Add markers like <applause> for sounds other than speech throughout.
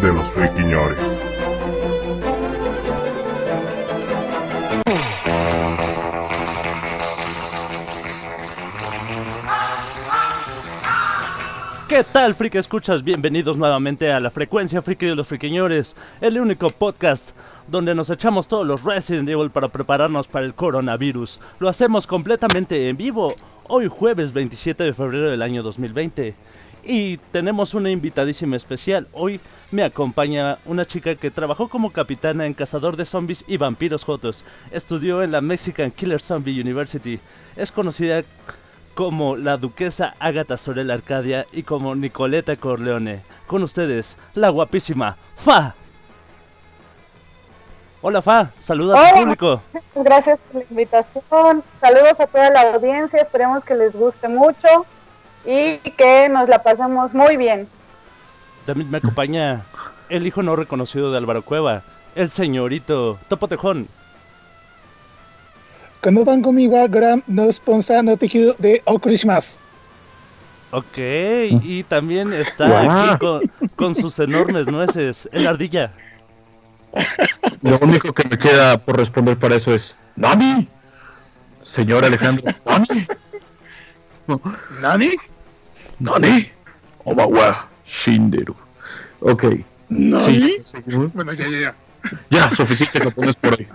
de los friquiñores. ¿Qué tal, friki escuchas? Bienvenidos nuevamente a la frecuencia friki de los friquiñores, el único podcast donde nos echamos todos los Resident Evil para prepararnos para el coronavirus. Lo hacemos completamente en vivo, hoy jueves 27 de febrero del año 2020. Y tenemos una invitadísima especial. Hoy me acompaña una chica que trabajó como capitana en Cazador de Zombies y Vampiros Jotos. Estudió en la Mexican Killer Zombie University. Es conocida como la duquesa Agatha Sorel Arcadia y como Nicoleta Corleone. Con ustedes, la guapísima Fa. Hola Fa, saluda a tu Hola. público. Gracias por la invitación. Saludos a toda la audiencia. Esperemos que les guste mucho y que nos la pasemos muy bien. También me acompaña el hijo no reconocido de Álvaro Cueva, el señorito Topo Tejón. Cuando van conmigo a Gran no sponsor no tejido de O Christmas. Ok, y también está aquí con, con sus enormes nueces, el ardilla. Lo único que me queda por responder para eso es ¡Nani! Señor Alejandro, ¿Nani? ¿Nani? ¿Nani? Omawa Shinderu. Ok. Sí. Bueno, ya, ya, ya. Ya, suficiente japonés por hoy.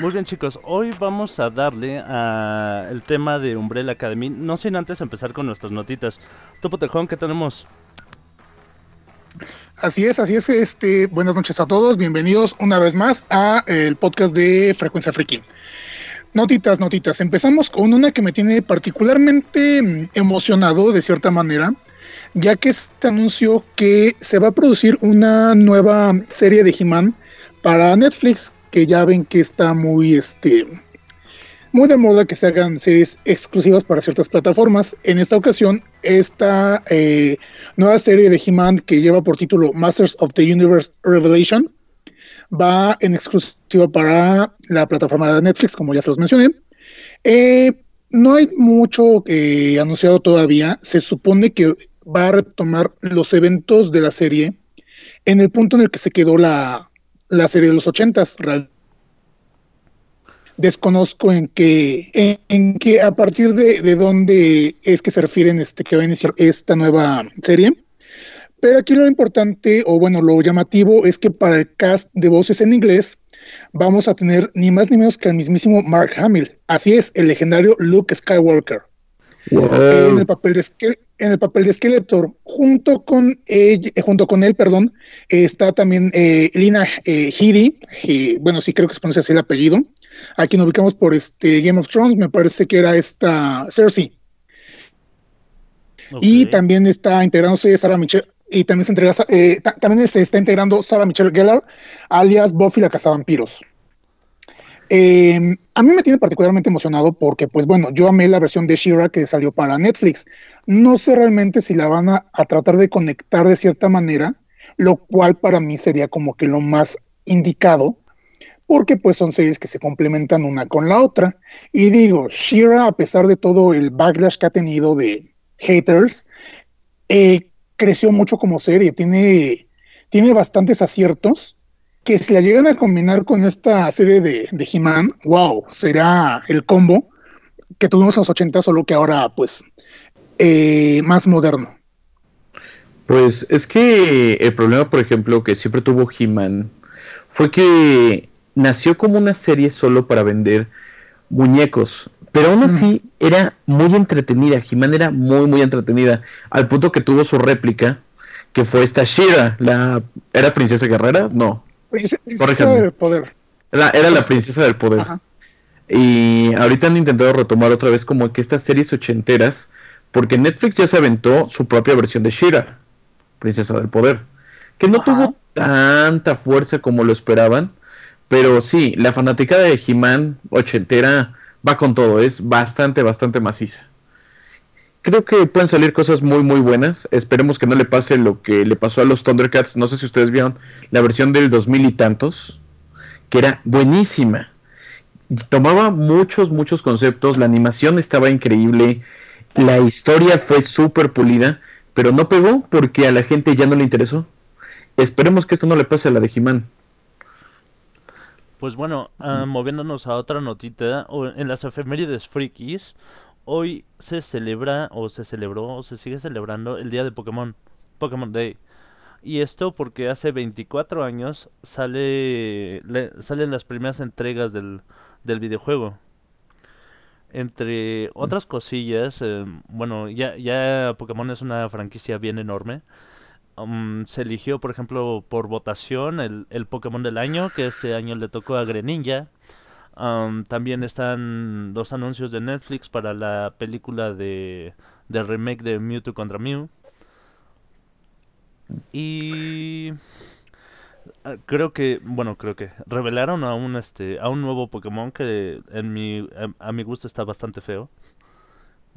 Muy bien chicos, hoy vamos a darle a el tema de Umbrella Academy, no sin antes empezar con nuestras notitas. Topo Tejón, ¿qué tenemos? Así es, así es. Este, buenas noches a todos. Bienvenidos una vez más a el podcast de Frecuencia Friki. Notitas, notitas. Empezamos con una que me tiene particularmente mm, emocionado de cierta manera, ya que se anunció que se va a producir una nueva serie de He-Man para Netflix, que ya ven que está muy este muy de moda que se hagan series exclusivas para ciertas plataformas. En esta ocasión, esta eh, nueva serie de He-Man que lleva por título Masters of the Universe Revelation va en exclusiva para la plataforma de Netflix, como ya se los mencioné. Eh, no hay mucho eh, anunciado todavía. Se supone que va a retomar los eventos de la serie en el punto en el que se quedó la, la serie de los ochentas. Desconozco en qué, en, en qué, a partir de, de dónde es que se refieren este, que va a iniciar esta nueva serie. Pero aquí lo importante, o bueno, lo llamativo es que para el cast de voces en inglés vamos a tener ni más ni menos que al mismísimo Mark Hamill. Así es, el legendario Luke Skywalker en el papel de en el papel de Skeletor junto con ell- eh, junto con él perdón está también eh, Lina eh, Headey, eh, bueno sí creo que se pronuncia así el apellido. A quien ubicamos por este Game of Thrones me parece que era esta Cersei. Y también está integrándose Sarah Michelle y también se integra, eh, ta- también se está integrando Sarah Michelle Gellar alias Buffy la cazavampiros eh, a mí me tiene particularmente emocionado porque, pues bueno, yo amé la versión de Shira que salió para Netflix. No sé realmente si la van a, a tratar de conectar de cierta manera, lo cual para mí sería como que lo más indicado, porque pues son series que se complementan una con la otra. Y digo, Shira, a pesar de todo el backlash que ha tenido de haters, eh, creció mucho como serie, tiene, tiene bastantes aciertos que si la llegan a combinar con esta serie de, de He-Man, wow, será el combo que tuvimos en los 80, solo que ahora, pues, eh, más moderno. Pues es que el problema, por ejemplo, que siempre tuvo He-Man fue que nació como una serie solo para vender muñecos. Pero aún así era muy entretenida. He-Man era muy, muy entretenida. Al punto que tuvo su réplica, que fue esta Shira. La... ¿Era princesa guerrera? No. Princesa del poder. Era, era la princesa del poder. Ajá. Y ahorita han intentado retomar otra vez como que estas series ochenteras, porque Netflix ya se aventó su propia versión de Shira, Princesa del Poder, que no tuvo tanta fuerza como lo esperaban, pero sí, la fanática de He-Man ochentera va con todo, es bastante, bastante maciza. Creo que pueden salir cosas muy, muy buenas. Esperemos que no le pase lo que le pasó a los Thundercats. No sé si ustedes vieron la versión del 2000 y tantos, que era buenísima. Tomaba muchos, muchos conceptos. La animación estaba increíble. La historia fue súper pulida, pero no pegó porque a la gente ya no le interesó. Esperemos que esto no le pase a la de He-Man. Pues bueno, ah, moviéndonos a otra notita, en las efemérides frikis, hoy se celebra o se celebró o se sigue celebrando el día de Pokémon, Pokémon Day. Y esto porque hace 24 años sale salen las primeras entregas del, del videojuego. Entre otras cosillas, eh, bueno, ya, ya Pokémon es una franquicia bien enorme. Um, se eligió, por ejemplo, por votación el, el, Pokémon del año, que este año le tocó a Greninja. Um, también están los anuncios de Netflix para la película de, de remake de Mewtwo contra Mew. Y creo que, bueno, creo que revelaron a un este a un nuevo Pokémon que en mi a mi gusto está bastante feo.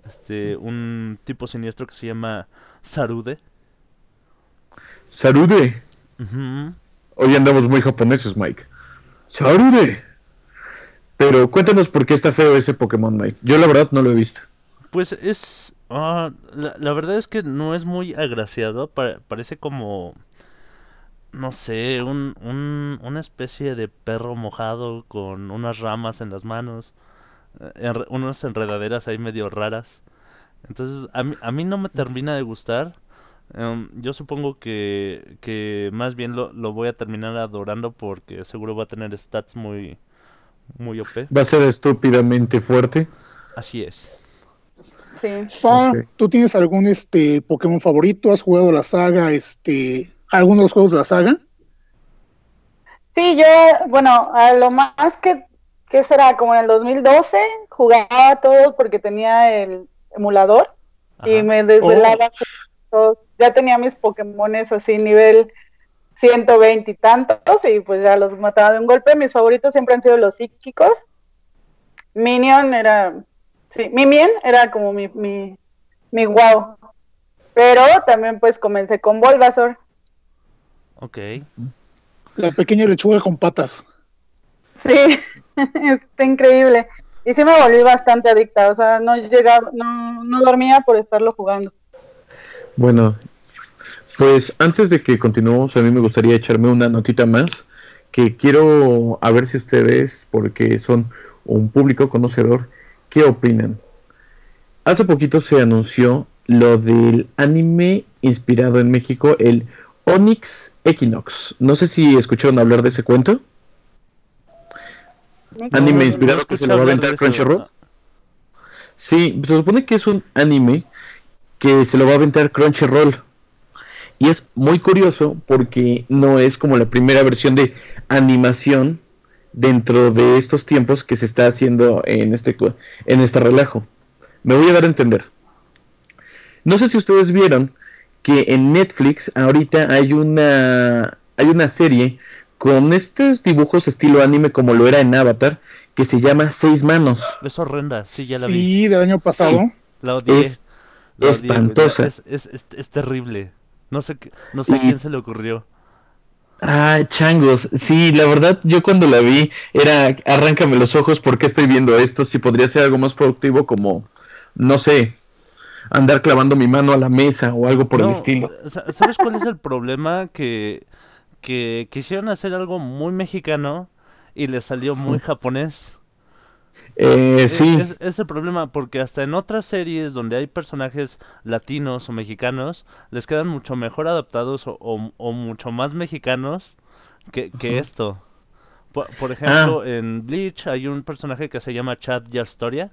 Este, un tipo siniestro que se llama Sarude. Sarude. Hoy andamos muy japoneses, Mike. Sarude. Pero cuéntanos por qué está feo ese Pokémon, Mike. Yo la verdad no lo he visto. Pues es... Ah, la, verdad es que no es muy agraciado. parece como... No sé, un, un, una especie de perro mojado con unas ramas en las manos. Eh, unas enredaderas ahí medio raras. Entonces, a mí, a mí no me termina de gustar. Em, yo supongo que, que más bien lo, lo, voy a terminar adorando porque seguro va a tener stats muy, muy OP. Va a ser estúpidamente fuerte. Así es. Sí. Fa, ¿tú tienes algún este Pokémon favorito? ¿Has jugado la saga, este, algunos de los juegos de la saga? Sí, yo, bueno, a lo más que, que será como en el 2012, jugaba todo porque tenía el emulador y me desvelaba oh. Ya tenía mis Pokémones así nivel 120 y tantos y pues ya los mataba de un golpe. Mis favoritos siempre han sido los psíquicos. Minion era, sí, Mimien era como mi, mi, mi wow. Pero también pues comencé con Bulbasaur. Ok. La pequeña lechuga con patas. Sí, <laughs> está increíble. Y sí me volví bastante adicta, o sea, no llegaba, no, no dormía por estarlo jugando. Bueno, pues antes de que continuemos, a mí me gustaría echarme una notita más que quiero a ver si ustedes, porque son un público conocedor, ¿qué opinan? Hace poquito se anunció lo del anime inspirado en México, el Onyx Equinox. No sé si escucharon hablar de ese cuento. anime inspirado que se lo va a aventar Crunchyroll. Sí, se supone que es un anime que se lo va a aventar Crunchyroll. Y es muy curioso porque no es como la primera versión de animación dentro de estos tiempos que se está haciendo en este, en este relajo. Me voy a dar a entender. No sé si ustedes vieron que en Netflix ahorita hay una, hay una serie con estos dibujos estilo anime como lo era en Avatar que se llama Seis Manos. Es horrenda, sí, ya la vi. Sí, del año pasado. La odié. Es espantosa. Es, es, es, terrible. No sé, no sé a quién se le ocurrió. Ah, changos. Sí, la verdad, yo cuando la vi era arráncame los ojos porque estoy viendo esto. Si podría ser algo más productivo, como, no sé, andar clavando mi mano a la mesa o algo por el estilo. ¿Sabes cuál es el problema? Que, que quisieron hacer algo muy mexicano y le salió muy japonés. Eh, sí. Es, el problema, porque hasta en otras series donde hay personajes latinos o mexicanos, les quedan mucho mejor adaptados o, mucho más mexicanos que, esto. Por, ejemplo, ah. en Bleach hay un personaje que se llama Chad Yastoria.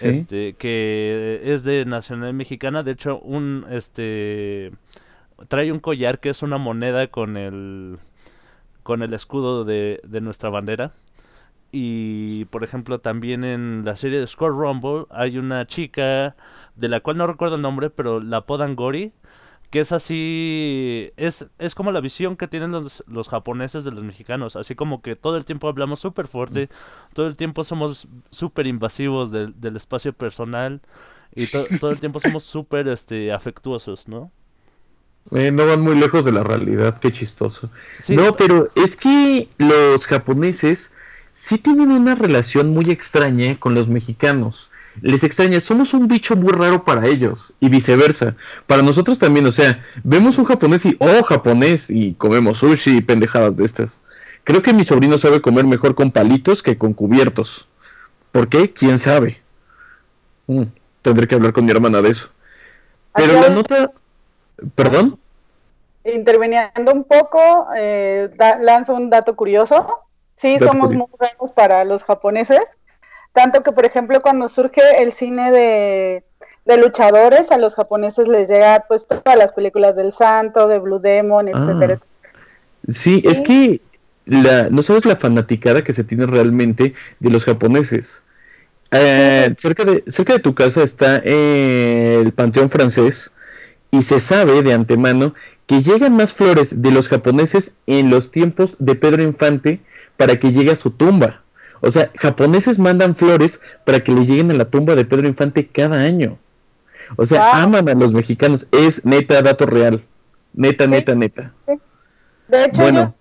Este, que es de nacionalidad mexicana. De hecho, un este trae un collar que es una moneda con el con el escudo de, de nuestra bandera. Y por ejemplo, también en la serie de Score Rumble hay una chica de la cual no recuerdo el nombre, pero la apodan Gori, que es así, es, es como la visión que tienen los, los japoneses de los mexicanos, así como que todo el tiempo hablamos súper fuerte, todo el tiempo somos súper invasivos del, del espacio personal y todo el tiempo somos súper este, afectuosos, ¿no? Eh, no van muy lejos de la realidad, qué chistoso. No, pero es que los japoneses sí tienen una relación muy extraña con los mexicanos les extraña, somos un bicho muy raro para ellos y viceversa. Para nosotros también, o sea, vemos un japonés y, oh, japonés, y comemos sushi y pendejadas de estas. Creo que mi sobrino sabe comer mejor con palitos que con cubiertos. ¿Por qué? ¿Quién sabe? Mm, tendré que hablar con mi hermana de eso. Pero la nota... ¿Perdón? Interviniendo un poco, eh, lanzo un dato curioso. Sí, somos muy raros para los japoneses tanto que, por ejemplo, cuando surge el cine de, luchadores, a los japoneses les llega pues todas las películas del Santo, de Blue Demon, ah. etcétera. Sí, es que la, no sabes la fanaticada que se tiene realmente de los japoneses. Eh, cerca, de, cerca de tu casa está el Panteón francés y se sabe de antemano que llegan más flores de los japoneses en los tiempos de Pedro Infante para que llegue a su tumba. O sea, japoneses mandan flores para que le lleguen a la tumba de Pedro Infante cada año. O sea, aman a los mexicanos. Es neta, dato real. Neta, neta, neta. De hecho,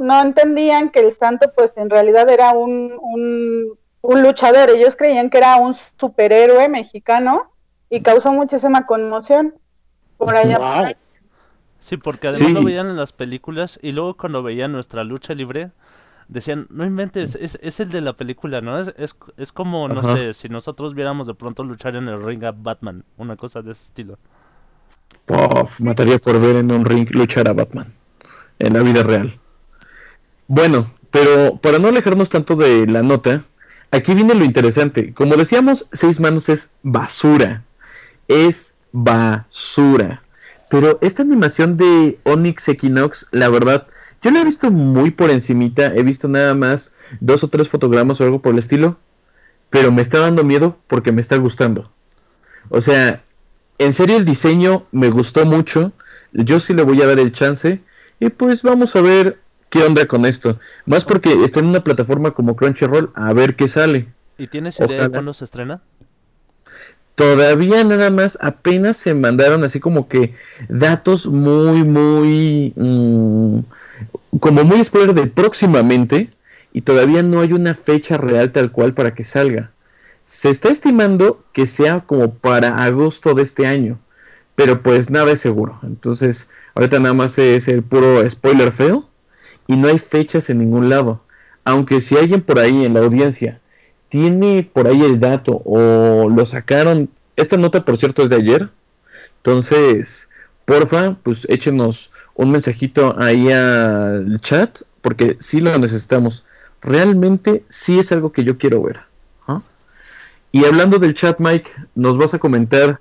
no, entendían que el santo, pues en realidad era un, un, luchador. Ellos creían que era un superhéroe mexicano y causó muchísima conmoción por allá. Sí, porque además lo veían en las películas y luego cuando veían nuestra lucha libre, decían, no inventes, es, es el de la película, ¿no? Es, es, es como, no sé, si nosotros viéramos de pronto luchar en el ring a Batman, una cosa de ese estilo. mataría por ver en un ring luchar a Batman, en la vida real. Bueno, pero para no alejarnos tanto de la nota, aquí viene lo interesante. Como decíamos, Seis Manos es basura. Es basura. Pero esta animación de Onyx Equinox, la verdad, yo la he visto muy por encimita, he visto nada más dos o tres fotogramas o algo por el estilo, pero me está dando miedo porque me está gustando. O sea, en serio el diseño me gustó mucho, yo sí le voy a dar el chance y pues vamos a ver qué onda con esto. Más porque está en una plataforma como Crunchyroll, a ver qué sale. ¿Y tienes idea de cuándo se estrena? Todavía nada más, apenas se mandaron así como que datos muy, muy... Mm, como muy spoiler de próximamente y todavía no hay una fecha real tal cual para que salga. Se está estimando que sea como para agosto de este año, pero pues nada es seguro. Entonces, ahorita nada más es el puro spoiler feo y no hay fechas en ningún lado. Aunque si alguien por ahí en la audiencia tiene por ahí el dato o lo sacaron, esta nota por cierto es de ayer, entonces, porfa, pues échenos un mensajito ahí al chat, porque sí lo necesitamos. Realmente sí es algo que yo quiero ver. ¿ah? Y hablando del chat, Mike, nos vas a comentar.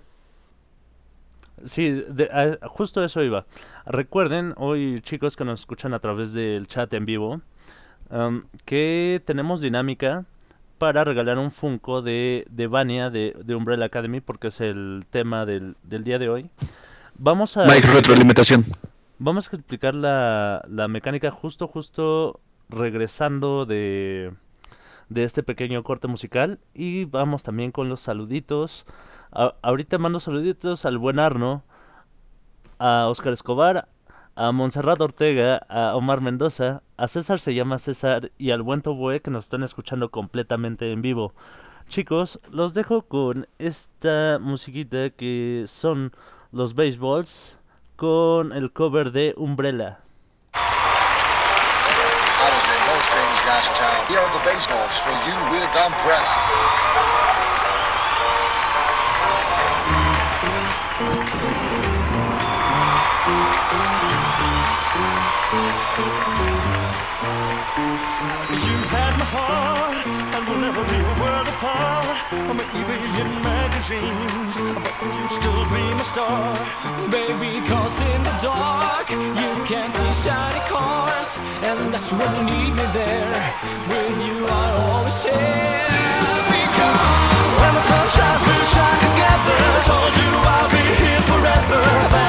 Sí, justo eso iba. Recuerden, hoy chicos que nos escuchan a través del chat en vivo, um, que tenemos dinámica para regalar un Funko de, de Vania de, de Umbrella Academy, porque es el tema del, del día de hoy. Vamos a... Mike, retroalimentación. Vamos a explicar la, la mecánica justo, justo regresando de, de este pequeño corte musical. Y vamos también con los saluditos. ahorita mando saluditos al buen Arno, a Oscar Escobar, a Montserrat Ortega, a Omar Mendoza, a César se llama César y al buen Toboe que nos están escuchando completamente en vivo. Chicos, los dejo con esta musiquita que son los baseballs con el cover de Umbrella. Here are the baseballs for you with Umbrella. Dreams, but you be your magazines. I bet you still be my star. Baby, cause in the dark, you can see shiny cars, and that's when you need me there. With you, I always share. Because when the sun shines, we shine together. I Told you I'll be here forever,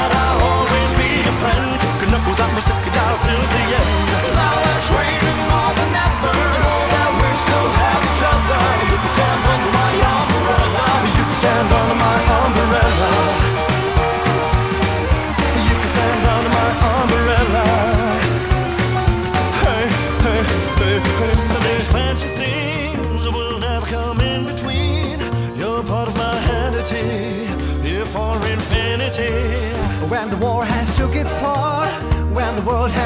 the world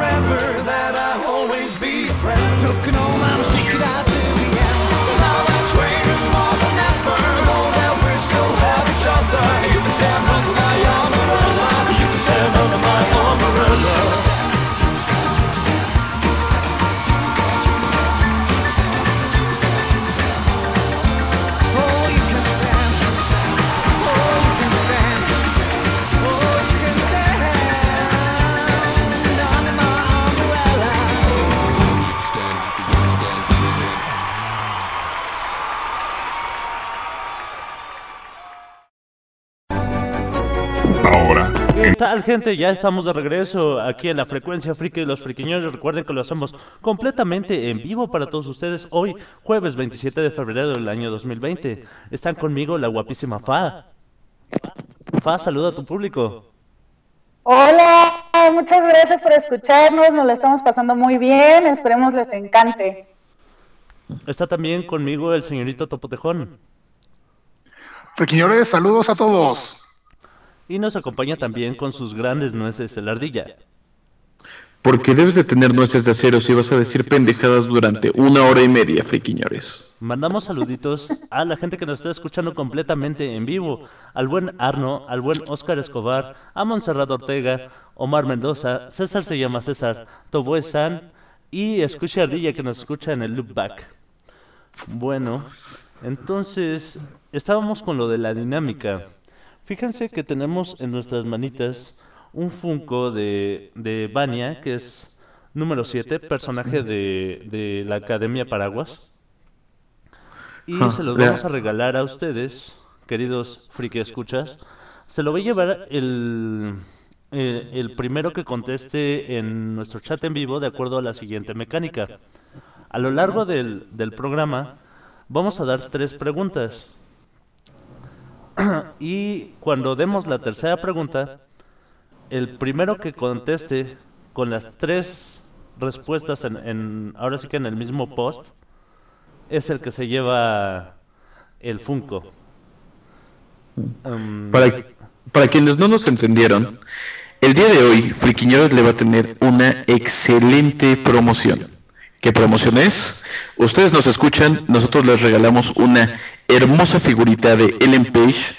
forever. That I'll tal, gente? Ya estamos de regreso aquí en la frecuencia friki de los friquiñones. Recuerden que lo hacemos completamente en vivo para todos ustedes hoy, jueves 27 de febrero del año 2020. Están conmigo la guapísima Fa. Fa, saluda a tu público. Hola, muchas gracias por escucharnos, nos la estamos pasando muy bien, esperemos les encante. Está también conmigo el señorito Topotejón. Frequiñores, saludos a todos. Y nos acompaña también con sus grandes nueces el ardilla. Porque debes de tener nueces de acero si vas a decir pendejadas durante una hora y media, friquiñores. Mandamos saluditos a la gente que nos está escuchando completamente en vivo. Al buen Arno, al buen Oscar Escobar, a Montserrat Ortega, Omar Mendoza, César se llama César, Toboe San y Escucha Ardilla que nos escucha en el loopback. Bueno, entonces estábamos con lo de la dinámica. Fíjense que tenemos en nuestras manitas un Funko de, de Vania, que es número 7, personaje de, de la Academia Paraguas. Y Ah, se los vamos a regalar a ustedes, queridos friki escuchas. Se lo voy a llevar el, eh, el primero que conteste en nuestro chat en vivo de acuerdo a la siguiente mecánica. A lo largo del, del programa vamos a dar tres preguntas. <clears throat> Y cuando demos la tercera pregunta, el primero que conteste con las tres respuestas en, ahora sí que en el mismo post es el que se lleva el Funko. Um, Para, para quienes no nos entendieron, el día de hoy Friquiñores le va a tener una excelente promoción. ¿Qué promoción es? Ustedes nos escuchan, nosotros les regalamos una hermosa figurita de Ellen Page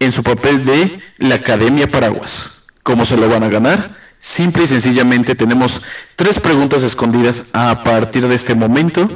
en su papel de la Academia Paraguas. ¿Cómo se lo van a ganar? Simple y sencillamente tenemos tres preguntas escondidas a partir de este momento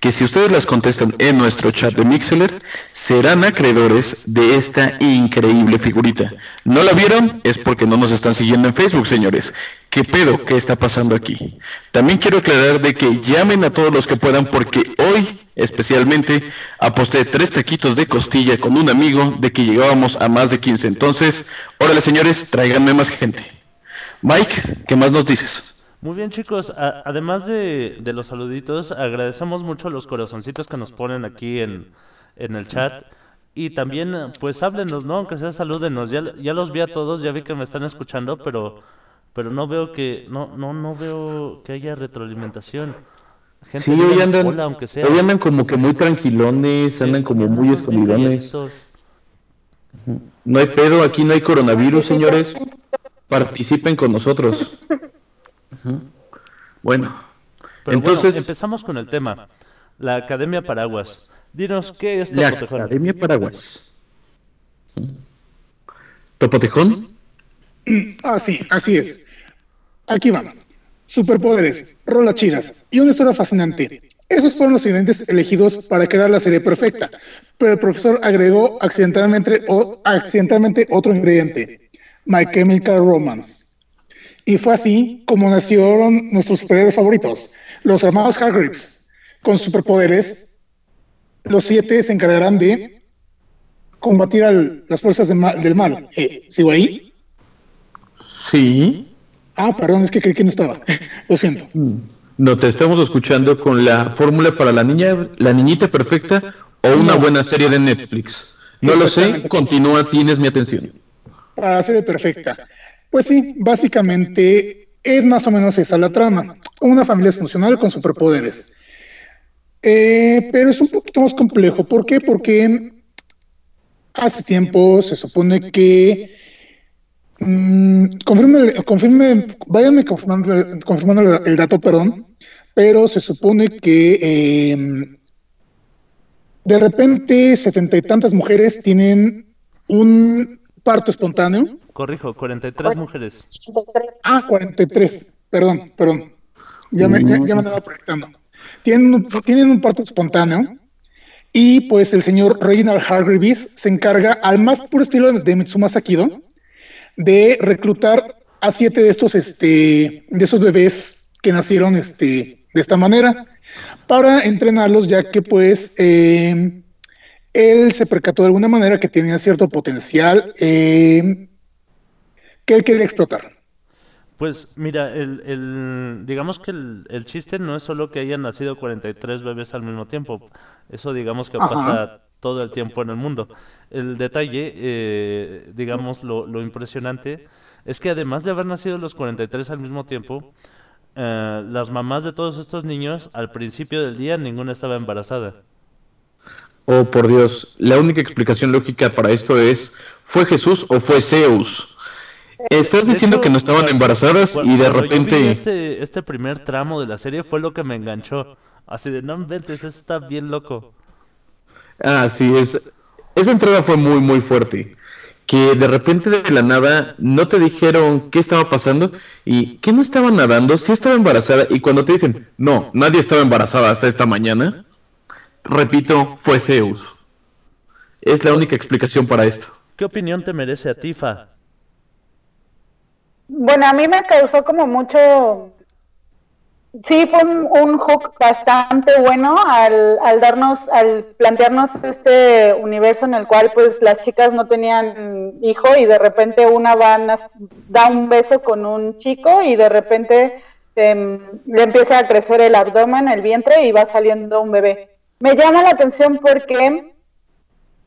que si ustedes las contestan en nuestro chat de Mixler, serán acreedores de esta increíble figurita. ¿No la vieron? Es porque no nos están siguiendo en Facebook, señores. ¿Qué pedo? ¿Qué está pasando aquí? También quiero aclarar de que llamen a todos los que puedan porque hoy especialmente aposté tres taquitos de costilla con un amigo de que llegábamos a más de 15. Entonces, órale señores, tráiganme más gente. Mike, ¿qué más nos dices? Muy bien chicos, A- además de, de los saluditos, agradecemos mucho los corazoncitos que nos ponen aquí en, en el chat. Y también, pues háblenos, ¿no? Aunque sea salúdenos. Ya, ya los vi a todos, ya vi que me están escuchando, pero, pero no veo que, no, no, no veo que haya retroalimentación. Gente, Sí, hoy andan, hola, aunque sea. hoy andan como que muy tranquilones, Sí, andan como muy escondidones. No hay pedo, aquí no hay coronavirus, señores. Participen con nosotros. <laughs> Bueno, Pero entonces, bueno, empezamos con el tema. La Academia Paraguas. Dinos, ¿qué es la Topotejón? Academia Paraguas. ¿Topotejón? Ah, sí, así es. Aquí van. Superpoderes, rolas chidas y una historia fascinante. Esos fueron los ingredientes elegidos para crear la serie perfecta, pero el profesor agregó accidentalmente, o- accidentalmente otro ingrediente, My Chemical Romance. Y fue así como nacieron nuestros superhéroes favoritos, los hermanos Hargreaves. Con superpoderes, los siete se encargarán de combatir a las fuerzas de ma- del mal. Eh, ¿Sigo ahí? Sí. Ah, perdón, es que creí que no estaba. <laughs> Lo siento. No te estamos escuchando con la fórmula para la niña, la niñita perfecta o una No. buena serie de Netflix. No lo sé, continúa, tienes mi atención. Para la serie perfecta. Pues sí, básicamente es más o menos esa la trama. Una familia funcional con superpoderes. Eh, pero es un poquito más complejo. ¿Por qué? Porque hace tiempo se supone que. Mm, confirme, váyanme confirmando, el dato, perdón. Pero se supone que eh, de repente setenta y tantas mujeres tienen un parto espontáneo. Corrijo, 43 mujeres. Ah, 43. Perdón, perdón. Ya me, ya, ya me andaba proyectando. Tienen un, tienen un parto espontáneo. Y pues el señor Reginald Hargreaves se encarga, al más puro estilo de Mitsuma Sakido, de reclutar a siete de estos, este, de esos bebés que nacieron, este, de esta manera, para entrenarlos, ya que pues eh, él se percató de alguna manera que tenía cierto potencial eh, que él quería explotar. Pues mira, el, el- digamos que el, el chiste no es solo que hayan nacido 43 bebés al mismo tiempo. Eso digamos que Ajá. pasa todo el tiempo en el mundo. El detalle, eh, digamos, lo, lo impresionante es que además de haber nacido los 43 al mismo tiempo, eh, las mamás de todos estos niños, al principio del día, ninguna estaba embarazada. Oh, por Dios, la única explicación lógica para esto es, ¿fue Jesús o fue Zeus? Estás De diciendo hecho, que no estaban embarazadas y de repente... este, este primer tramo de la serie fue lo que me enganchó. Así de, no inventes, eso está bien loco. Ah, sí, es... Esa entrada fue muy, muy fuerte. Que de repente de la nada no te dijeron qué estaba pasando y que no estaba nadando, sí estaba embarazada y cuando te dicen, no, nadie estaba embarazada hasta esta mañana, repito, fue Zeus. Es la única explicación para esto. ¿Qué opinión te merece a ti, Fa? Bueno, a mí me causó como mucho... Sí, fue un, un hook bastante bueno al, al darnos, al plantearnos este universo en el cual pues las chicas no tenían hijo y de repente una va da un beso con un chico y de repente em, le empieza a crecer el abdomen, el vientre y va saliendo un bebé. Me llama la atención porque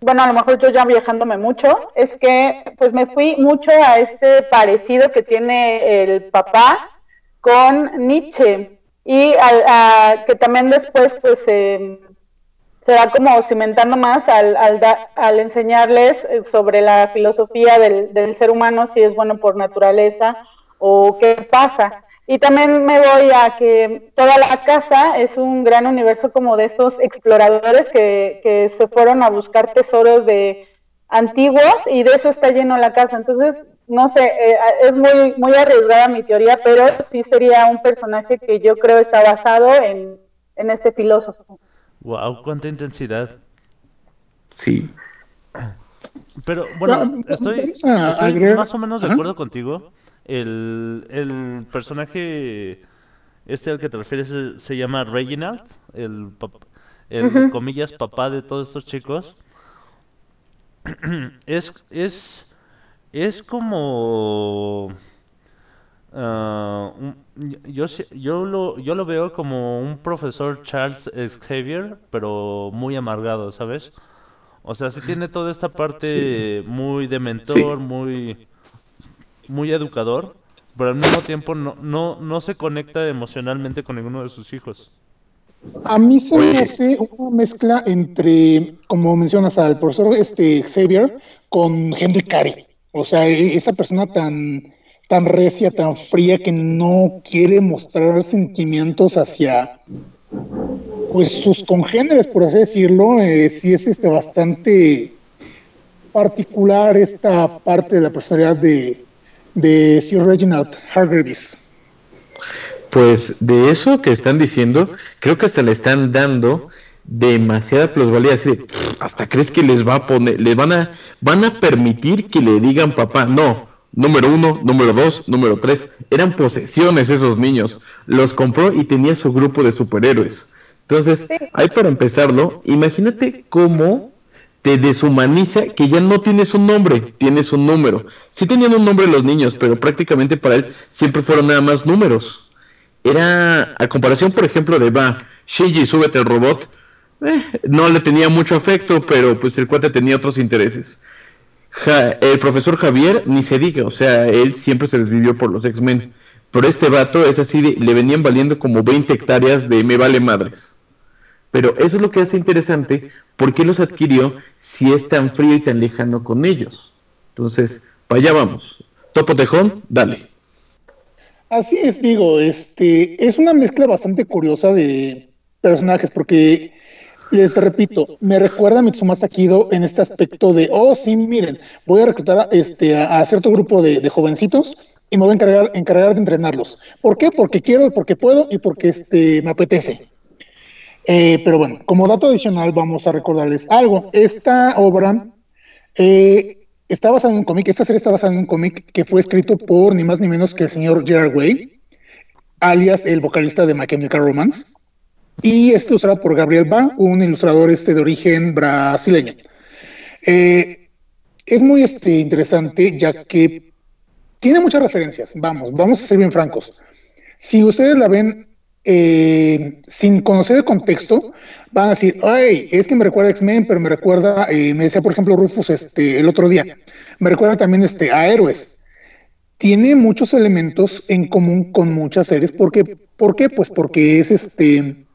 bueno, a lo mejor yo ya viajándome mucho, es que pues me fui mucho a este parecido que tiene el papá con Nietzsche y a- que también después pues se va como cimentando más al, al, al enseñarles sobre la filosofía del ser humano, si es bueno por naturaleza o qué pasa. Y también me voy a que toda la casa es un gran universo como de estos exploradores que, que se fueron a buscar tesoros de antiguos y de eso está lleno la casa. Entonces, no sé, eh, es muy, muy arriesgada mi teoría, pero sí sería un personaje que yo creo está basado en, en este filósofo. Wow, cuánta intensidad. Sí. Pero bueno, estoy, estoy más o menos de acuerdo contigo. El, el personaje este al que te refieres se, se llama Reginald, el, el comillas papá de todos estos chicos. <clears throat> Es, es, es como... un- yo, yo, lo, yo lo veo como un profesor Charles Xavier, pero muy amargado, ¿sabes? O sea, sí tiene toda esta parte muy de mentor, muy, muy educador, pero al mismo tiempo no, no, no se conecta emocionalmente con ninguno de sus hijos. A mí se me hace una mezcla entre, como mencionas, al profesor este, Xavier con Henry Carey. O sea, e- esa persona tan, tan recia, tan fría, que no quiere mostrar sentimientos hacia pues sus congéneres, por así decirlo. Eh, sí es este bastante particular esta parte de la personalidad de, de Sir Reginald Hargreaves. Pues de eso que están diciendo, creo que hasta le están dando demasiada plusvalía. Así de, "Pff, hasta crees que les va a poner, les van a, van a permitir que le digan papá. No, número uno, número dos, número tres. Eran posesiones esos niños. Los compró y tenía su grupo de superhéroes. Entonces, ahí para empezarlo, imagínate cómo te deshumaniza que ya no tienes un nombre, tienes un número. Sí tenían un nombre los niños, pero prácticamente para él siempre fueron nada más números. Era a comparación por ejemplo de va Shinji súbete al robot. Eh, no le tenía mucho afecto pero pues el cuate tenía otros intereses. El profesor Javier ni se diga o sea él siempre se desvivió por los X-Men. Pero este vato es así de- le venían valiendo como 20 hectáreas de me vale madres pero eso es lo que hace interesante por qué los adquirió si es tan frío y tan lejano con ellos entonces para allá vamos Topo Tejón dale Así es, digo, este es una mezcla bastante curiosa de personajes, porque les repito, me recuerda a Mitsumasa Kido en este aspecto de, oh, sí, miren, voy a reclutar a, este, a, a cierto grupo de, de jovencitos y me voy a encargar, encargar de entrenarlos. ¿Por qué? Porque quiero, porque puedo y porque este, me apetece. Eh, pero bueno, como dato adicional, vamos a recordarles algo. Esta obra eh, está basada en un cómic, esta serie está basada en un cómic que fue escrito por ni más ni menos que el señor Gerard Way, alias el vocalista de My Chemical Romance, y es ilustrada por Gabriel Ba, un ilustrador este de origen brasileño. Eh, es muy este, interesante ya que tiene muchas referencias, vamos, vamos a ser bien francos. Si ustedes la ven eh, sin conocer el contexto, van a decir, ay, es que me recuerda a X-Men, pero me recuerda, eh, me decía por ejemplo Rufus este, el otro día, me recuerda también este, a Héroes. Tiene muchos elementos en común con muchas series. ¿Por qué? ¿Por qué? Pues porque es este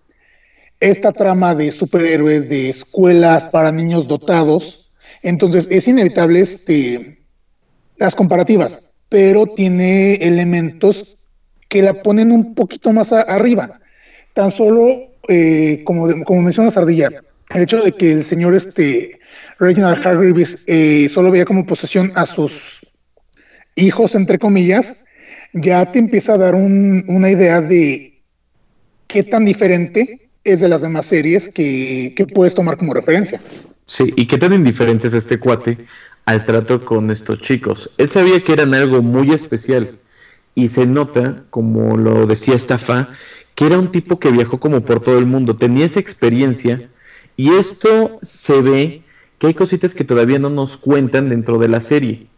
esta trama de superhéroes, de escuelas para niños dotados. Entonces es inevitable este, las comparativas, pero tiene elementos que la ponen un poquito más arriba. Tan solo, eh, como, de- como menciona Sardilla, el hecho de que el señor este, Reginald Hargreaves eh, solo veía como posesión a sus hijos, entre comillas, ya te empieza a dar un- una idea de qué tan diferente es de las demás series que, que puedes tomar como referencia. Sí, y qué tan indiferente es este cuate al trato con estos chicos. Él sabía que eran algo muy especial y se nota, como lo decía Estafa, que era un tipo que viajó como por todo el mundo, tenía esa experiencia y esto se ve que hay cositas que todavía no nos cuentan dentro de la serie.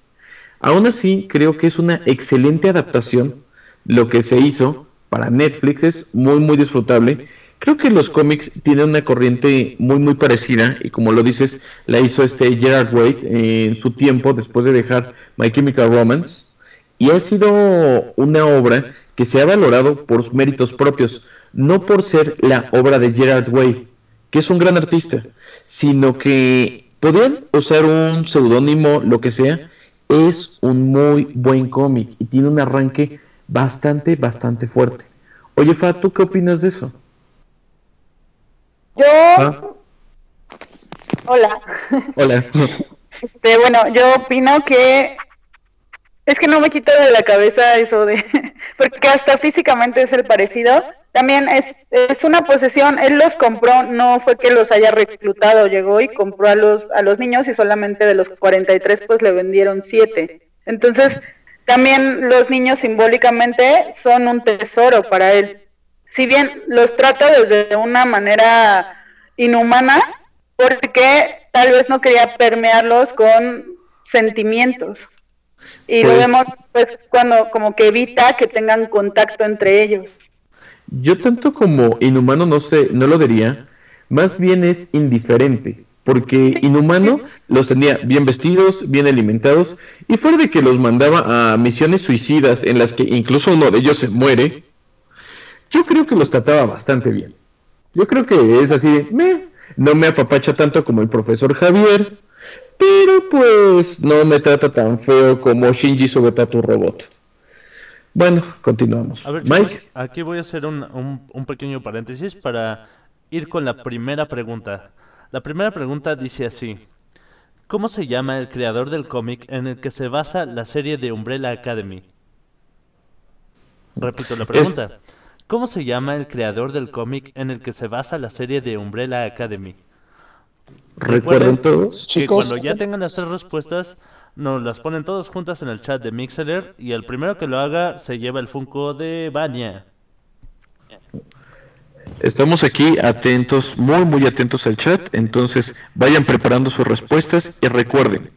Aún así, creo que es una excelente adaptación. Lo que se hizo para Netflix es muy, muy disfrutable. Creo que los cómics tienen una corriente muy, muy parecida. Y como lo dices, la hizo este Gerard Way en su tiempo después de dejar My Chemical Romance. Y ha sido una obra que se ha valorado por sus méritos propios, no por ser la obra de Gerard Way, que es un gran artista, sino que podrían usar un seudónimo, lo que sea, es un muy buen cómic y tiene un arranque bastante, bastante fuerte. Oye, Fa, ¿tú qué opinas de eso? Yo, Ah. hola. Hola. <laughs> Este, bueno, yo opino que es que no me quito de la cabeza eso de, <laughs> porque hasta físicamente es el parecido. También es, es una posesión, él los compró, no fue que los haya reclutado, llegó y compró a los, a los niños y solamente de los 43 pues le vendieron 7. Entonces, también los niños simbólicamente son un tesoro para él. Si bien los trata desde una manera inhumana, porque tal vez no quería permearlos con sentimientos. Y lo Pues- vemos pues cuando como que evita que tengan contacto entre ellos. Yo tanto como inhumano no sé, no lo diría, más bien es indiferente, porque inhumano los tenía bien vestidos, bien alimentados, y fuera de que los mandaba a misiones suicidas en las que incluso uno de ellos se muere, yo creo que los trataba bastante bien. Yo creo que es así, me, no me apapacha tanto como el profesor Javier, pero pues no me trata tan feo como Shinji sobre tu robot. Bueno, continuamos. A ver, Mike, aquí voy a hacer un, un- un pequeño paréntesis para ir con la primera pregunta. La primera pregunta dice así. ¿Cómo se llama el creador del cómic en el que se basa la serie de Umbrella Academy? Repito la pregunta. ¿Cómo se llama el creador del cómic en el que se basa la serie de Umbrella Academy? ¿Recuerdan todos? Que Chicos, cuando ya tengan las tres respuestas, nos las ponen todas juntas en el chat de Mixeler y el primero que lo haga se lleva el Funko de Vania. Estamos aquí atentos, muy muy atentos al chat, entonces vayan preparando sus respuestas y recuerden,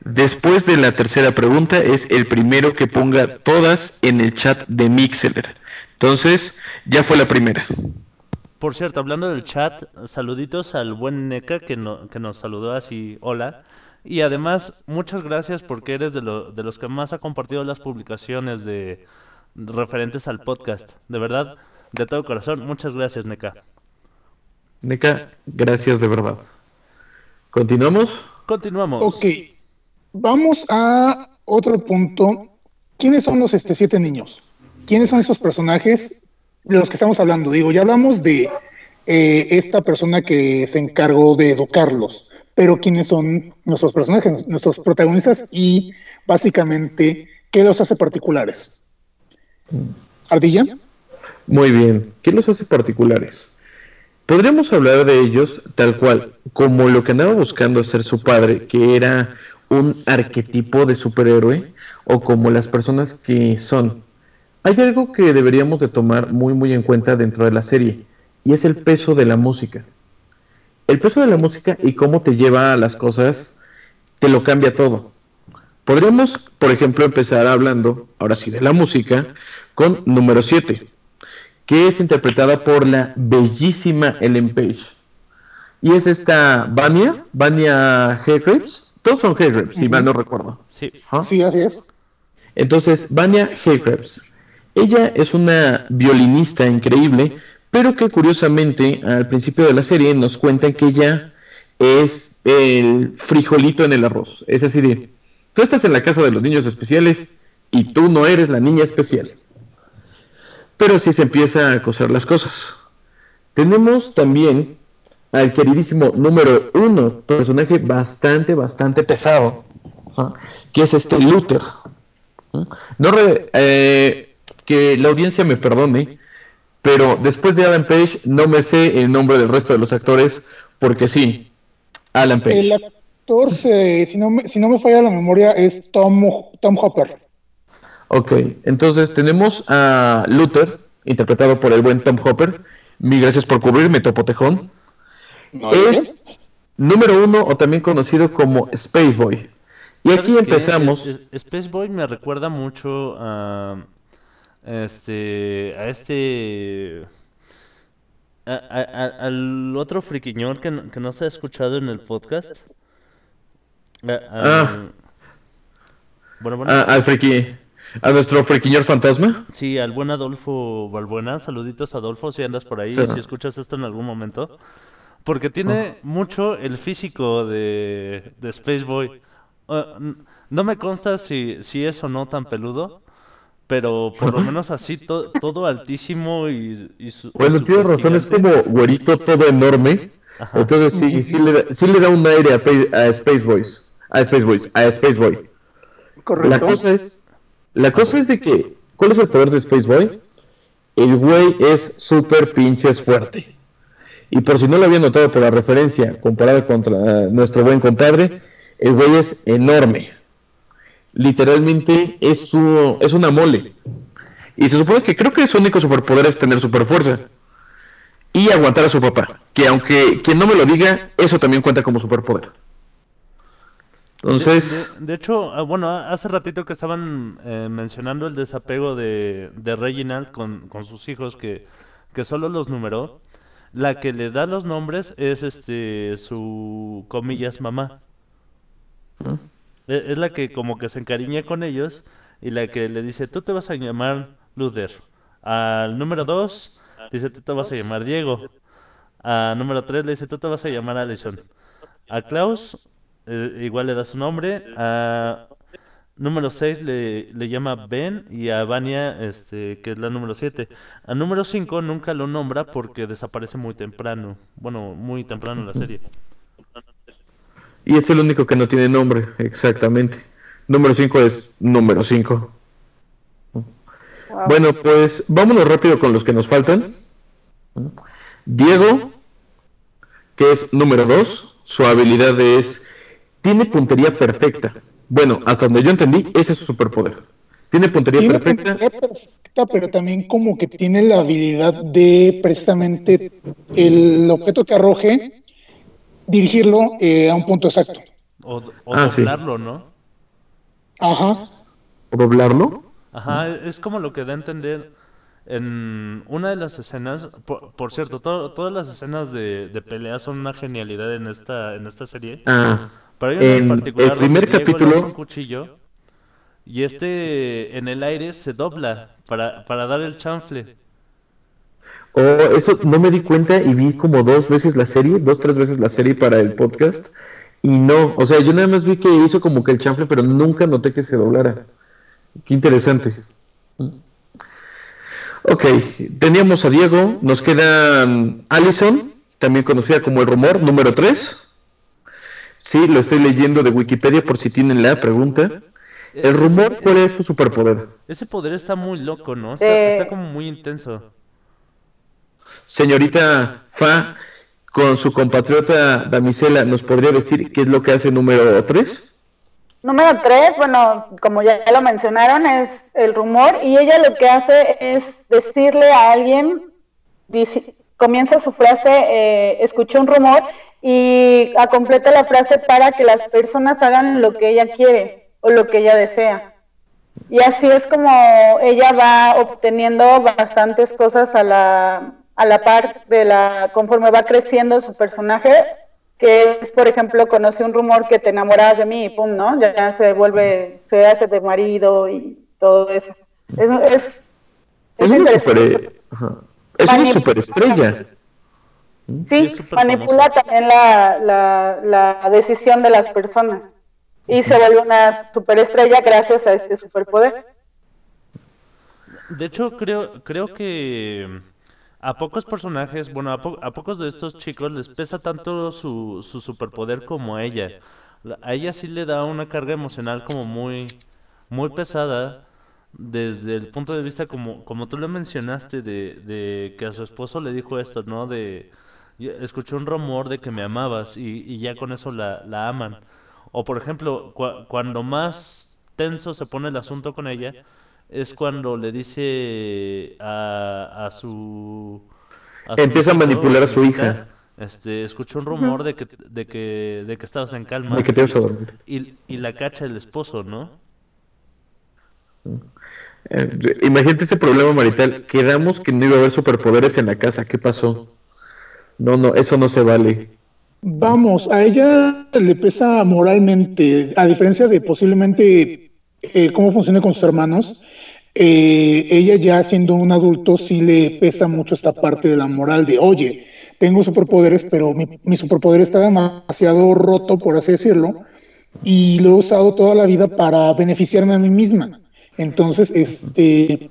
después de la tercera pregunta es el primero que ponga todas en el chat de Mixeler. Entonces, ya fue la primera. Por cierto, hablando del chat, saluditos al buen Neka que, no- que nos saludó así, hola. Y además, muchas gracias porque eres de, lo- de los que más ha compartido las publicaciones de referentes al podcast. De verdad, de todo corazón, muchas gracias, Neka. Neca, gracias de verdad. ¿Continuamos? Continuamos. ok. Vamos a otro punto. ¿Quiénes son los este, siete niños? ¿Quiénes son esos personajes de los que estamos hablando? Digo, ya hablamos de eh, esta persona que se encargó de educarlos, pero ¿quiénes son nuestros personajes, nuestros protagonistas y básicamente qué los hace particulares? Ardilla. Muy bien. ¿Qué los hace particulares? Podríamos hablar de ellos tal cual, como lo que andaba buscando hacer su padre, que era un arquetipo de superhéroe, o como las personas que son. Hay algo que deberíamos de tomar muy muy en cuenta dentro de la serie, y es el peso de la música. El peso de la música y cómo te lleva a las cosas, te lo cambia todo. Podríamos, por ejemplo, empezar hablando, ahora sí, de la música, con número 7 que es interpretada por la bellísima Ellen Page. Y es esta Vania, Vania Haycraves. Todos son Haycraves, si mal no recuerdo. Sí. ¿Ah? Sí, así es. Entonces, Vania Haycraves. Ella es una violinista increíble, pero que curiosamente al principio de la serie nos cuentan que ella es el frijolito en el arroz. Es así de, tú estás en la casa de los niños especiales y tú no eres la niña especial. Pero así se empieza a coser las cosas. Tenemos también al queridísimo número uno, personaje bastante, bastante pesado, ¿ah? que es este Luther. ¿ah? No re- eh, que la audiencia me perdone, pero después de Alan Page no me sé el nombre del resto de los actores, porque sí, Alan Page. El actor, se- si, no me, si no me falla la memoria, es Tom, Tom Hopper. Ok, entonces tenemos a Luther, interpretado por el buen Tom Hopper. Mil gracias por cubrirme, Topo Tejón. No, es número uno o también conocido como Space Boy. Y ¿Sabes aquí empezamos. Space Boy me recuerda mucho a este a este a- a- al otro friquiñón que, no- que no se ha escuchado en el podcast. A- a- Ah. Bueno, bueno. a- al friki, a nuestro friquiñor fantasma. Sí, al buen Adolfo Balbuena. Saluditos, Adolfo, si andas por ahí, Sí. si escuchas esto en algún momento. Porque tiene mucho el físico de, de Space Boy. Ah, no me consta si, si es o no tan peludo, pero <laughs> por lo menos así, to- todo altísimo y, y su- Bueno, tienes razón, es como güerito todo enorme. Entonces sí, sí le, da, sí le da un aire a, Space Boys. A Space Boys, a Space Boy. La correcto. cosa es, la cosa es de que, ¿cuál es el poder de Space Boy? El güey es súper pinches fuerte. Y por si no lo había notado por la referencia comparada contra eh, nuestro buen compadre, el güey es enorme. Literalmente es, su, es una mole. Y se supone que creo que su único superpoder es tener super fuerza. Y aguantar a su papá. Que aunque quien no me lo diga, eso también cuenta como superpoder. Entonces... De, de hecho, ah, bueno, hace ratito que estaban eh, mencionando el desapego de, de Reginald con, con sus hijos que, que solo los numeró. La que le da los nombres es este su comillas mamá. E- Es la que como que se encariña con ellos y la que le dice, tú te vas a llamar Luther. Al número dos dice, tú te vas a llamar Diego. A número 3 le dice, tú te vas a llamar Allison. A Klaus eh, igual le da su nombre. A número 6 le, le llama Ben y a Vania, este, que es la número 7. A número 5 nunca lo nombra porque desaparece muy temprano. Bueno, muy temprano en la serie. Y es el único que no tiene nombre, exactamente. Número 5 es número 5. Bueno, pues vámonos rápido con los que nos faltan. Diego, que es número 2, su habilidad es, tiene puntería perfecta. Bueno, hasta donde yo entendí, ese es su superpoder. Tiene puntería Tiene perfecta. puntería perfecta, pero también como que tiene la habilidad de precisamente el objeto que arroje, dirigirlo eh, a un punto exacto. O, o Ah, sí. doblarlo, ¿no? Ajá. ¿O doblarlo? Ajá, es como lo que da a entender en una de las escenas. Por, por cierto, to- todas las escenas de, de pelea son una genialidad en esta, en esta serie. Ah, Pero hay una en En particular el primer le capítulo- un cuchillo y este en el aire se dobla para, para dar el chanfle. Oh, eso no me di cuenta y vi como dos veces la serie, dos, tres veces la serie para el podcast. Y no, o sea, yo nada más vi que hizo como que el chanfle, pero nunca noté que se doblara. Qué interesante. Ok, teníamos a Diego, nos queda mm, Allison, también conocida como el rumor, número 3. Sí, lo estoy leyendo de Wikipedia por si tienen la pregunta. El rumor, ¿cuál es su superpoder? Ese poder está muy loco, ¿no? Está, Eh, está como muy intenso. Señorita Fa, con su compatriota Damisela, ¿nos podría decir qué es lo que hace número 3? Número tres, bueno, como ya lo mencionaron, es el rumor y ella lo que hace es decirle a alguien, comienza su frase, eh, un rumor y completa la frase para que las personas hagan lo que ella quiere o lo que ella desea. Y así es como ella va obteniendo bastantes cosas a la, a la par de la, conforme va creciendo su personaje, que es, por ejemplo, conocí un rumor que te enamorabas de mí y pum, ¿no? Ya se vuelve, se hace de marido y todo eso. Es, es, Es es una super, ajá. es una Manip- superestrella. Sí, Sí, manipula famosa. también la, la, la decisión de las personas y se vuelve una superestrella gracias a este superpoder. De hecho, creo, creo que a pocos personajes, bueno, a, po- a pocos de estos chicos les pesa tanto su, su superpoder como a ella. La- A ella sí le da una carga emocional como muy, muy pesada desde el punto de vista como, como tú lo mencionaste de, de que a su esposo le dijo esto, ¿no? De "Yo escuché un rumor de que me amabas y, y ya con eso la, la aman. O por ejemplo, cua- cuando más tenso se pone el asunto con ella, es cuando le dice a, a su... Empieza a manipular a su hija. Este, escuché un rumor de que, de que, de que estabas en calma. De que te vas a dormir. Y, y la cacha el esposo, ¿no? Eh, imagínate ese problema marital. Quedamos que no iba a haber superpoderes en la casa. ¿Qué pasó? No, no, eso no se vale. Vamos, a ella le pesa moralmente, a diferencia de posiblemente eh, cómo funciona con sus hermanos, eh, ella ya siendo un adulto sí le pesa mucho esta parte de la moral de, oye, tengo superpoderes, pero mi, mi superpoder está demasiado roto, por así decirlo, y lo he usado toda la vida para beneficiarme a mí misma. Entonces, este,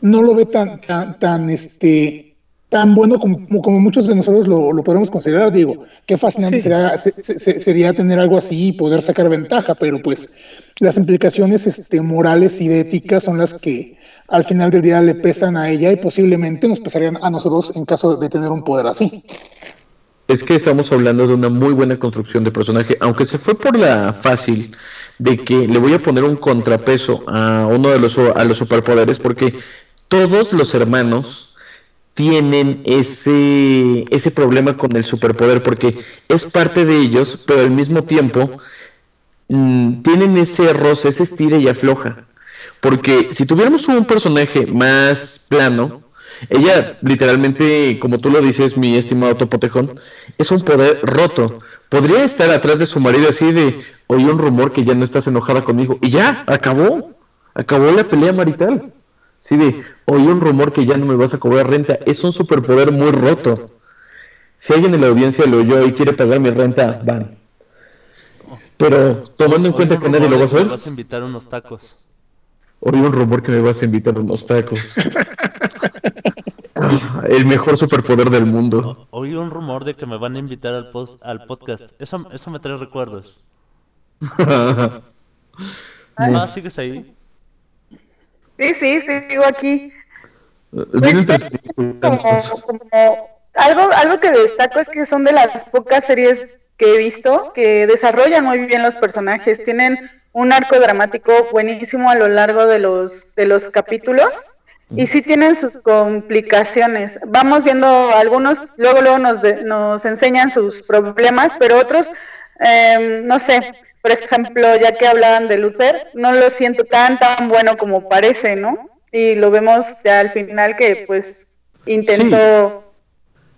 no lo ve tan, tan, tan, este, tan bueno como, como muchos de nosotros lo, lo podemos considerar. Digo, qué fascinante sería, se- se- sería tener algo así y poder sacar ventaja, pero pues las implicaciones este, morales y de ética son las que al final del día le pesan a ella y posiblemente nos pesarían a nosotros en caso de tener un poder así. Es que estamos hablando de una muy buena construcción de personaje, aunque se fue por la fácil de que le voy a poner un contrapeso a uno de los a los superpoderes porque todos los hermanos tienen ese ese problema con el superpoder porque es parte de ellos, pero al mismo tiempo mm, tienen ese roce, ese estira y afloja. Porque si tuviéramos un personaje más plano, ella literalmente, como tú lo dices, mi estimado Topotejón, es un poder roto. Podría estar atrás de su marido así de, oí un rumor que ya no estás enojada conmigo. Y ya, acabó. Acabó la pelea marital. Sí, de, oí un rumor que ya no me vas a cobrar renta. Es un superpoder muy roto. Si alguien en la audiencia lo oyó y quiere pagar mi renta, van. Pero tomando en cuenta que nadie lo va a saber, vas a invitar unos tacos. oí un rumor que me vas a invitar unos tacos. <laughs> El mejor superpoder del mundo. Oí un rumor de que me van a invitar al, pos- al podcast. Eso, eso me trae recuerdos. <laughs> Ah, ¿sigues ahí? Sí, sí, sí, sigo aquí. Bien entretenido. como, como- algo, algo que destaco es que son de las pocas series que he visto que desarrollan muy bien los personajes. Tienen un arco dramático buenísimo a lo largo de los, de los capítulos y sí tienen sus complicaciones. Vamos viendo algunos, luego luego nos, de- nos enseñan sus problemas, pero otros, eh, no sé, por ejemplo, ya que hablaban de Luther, no lo siento tan, tan bueno como parece, ¿no? Y lo vemos ya al final que pues intentó...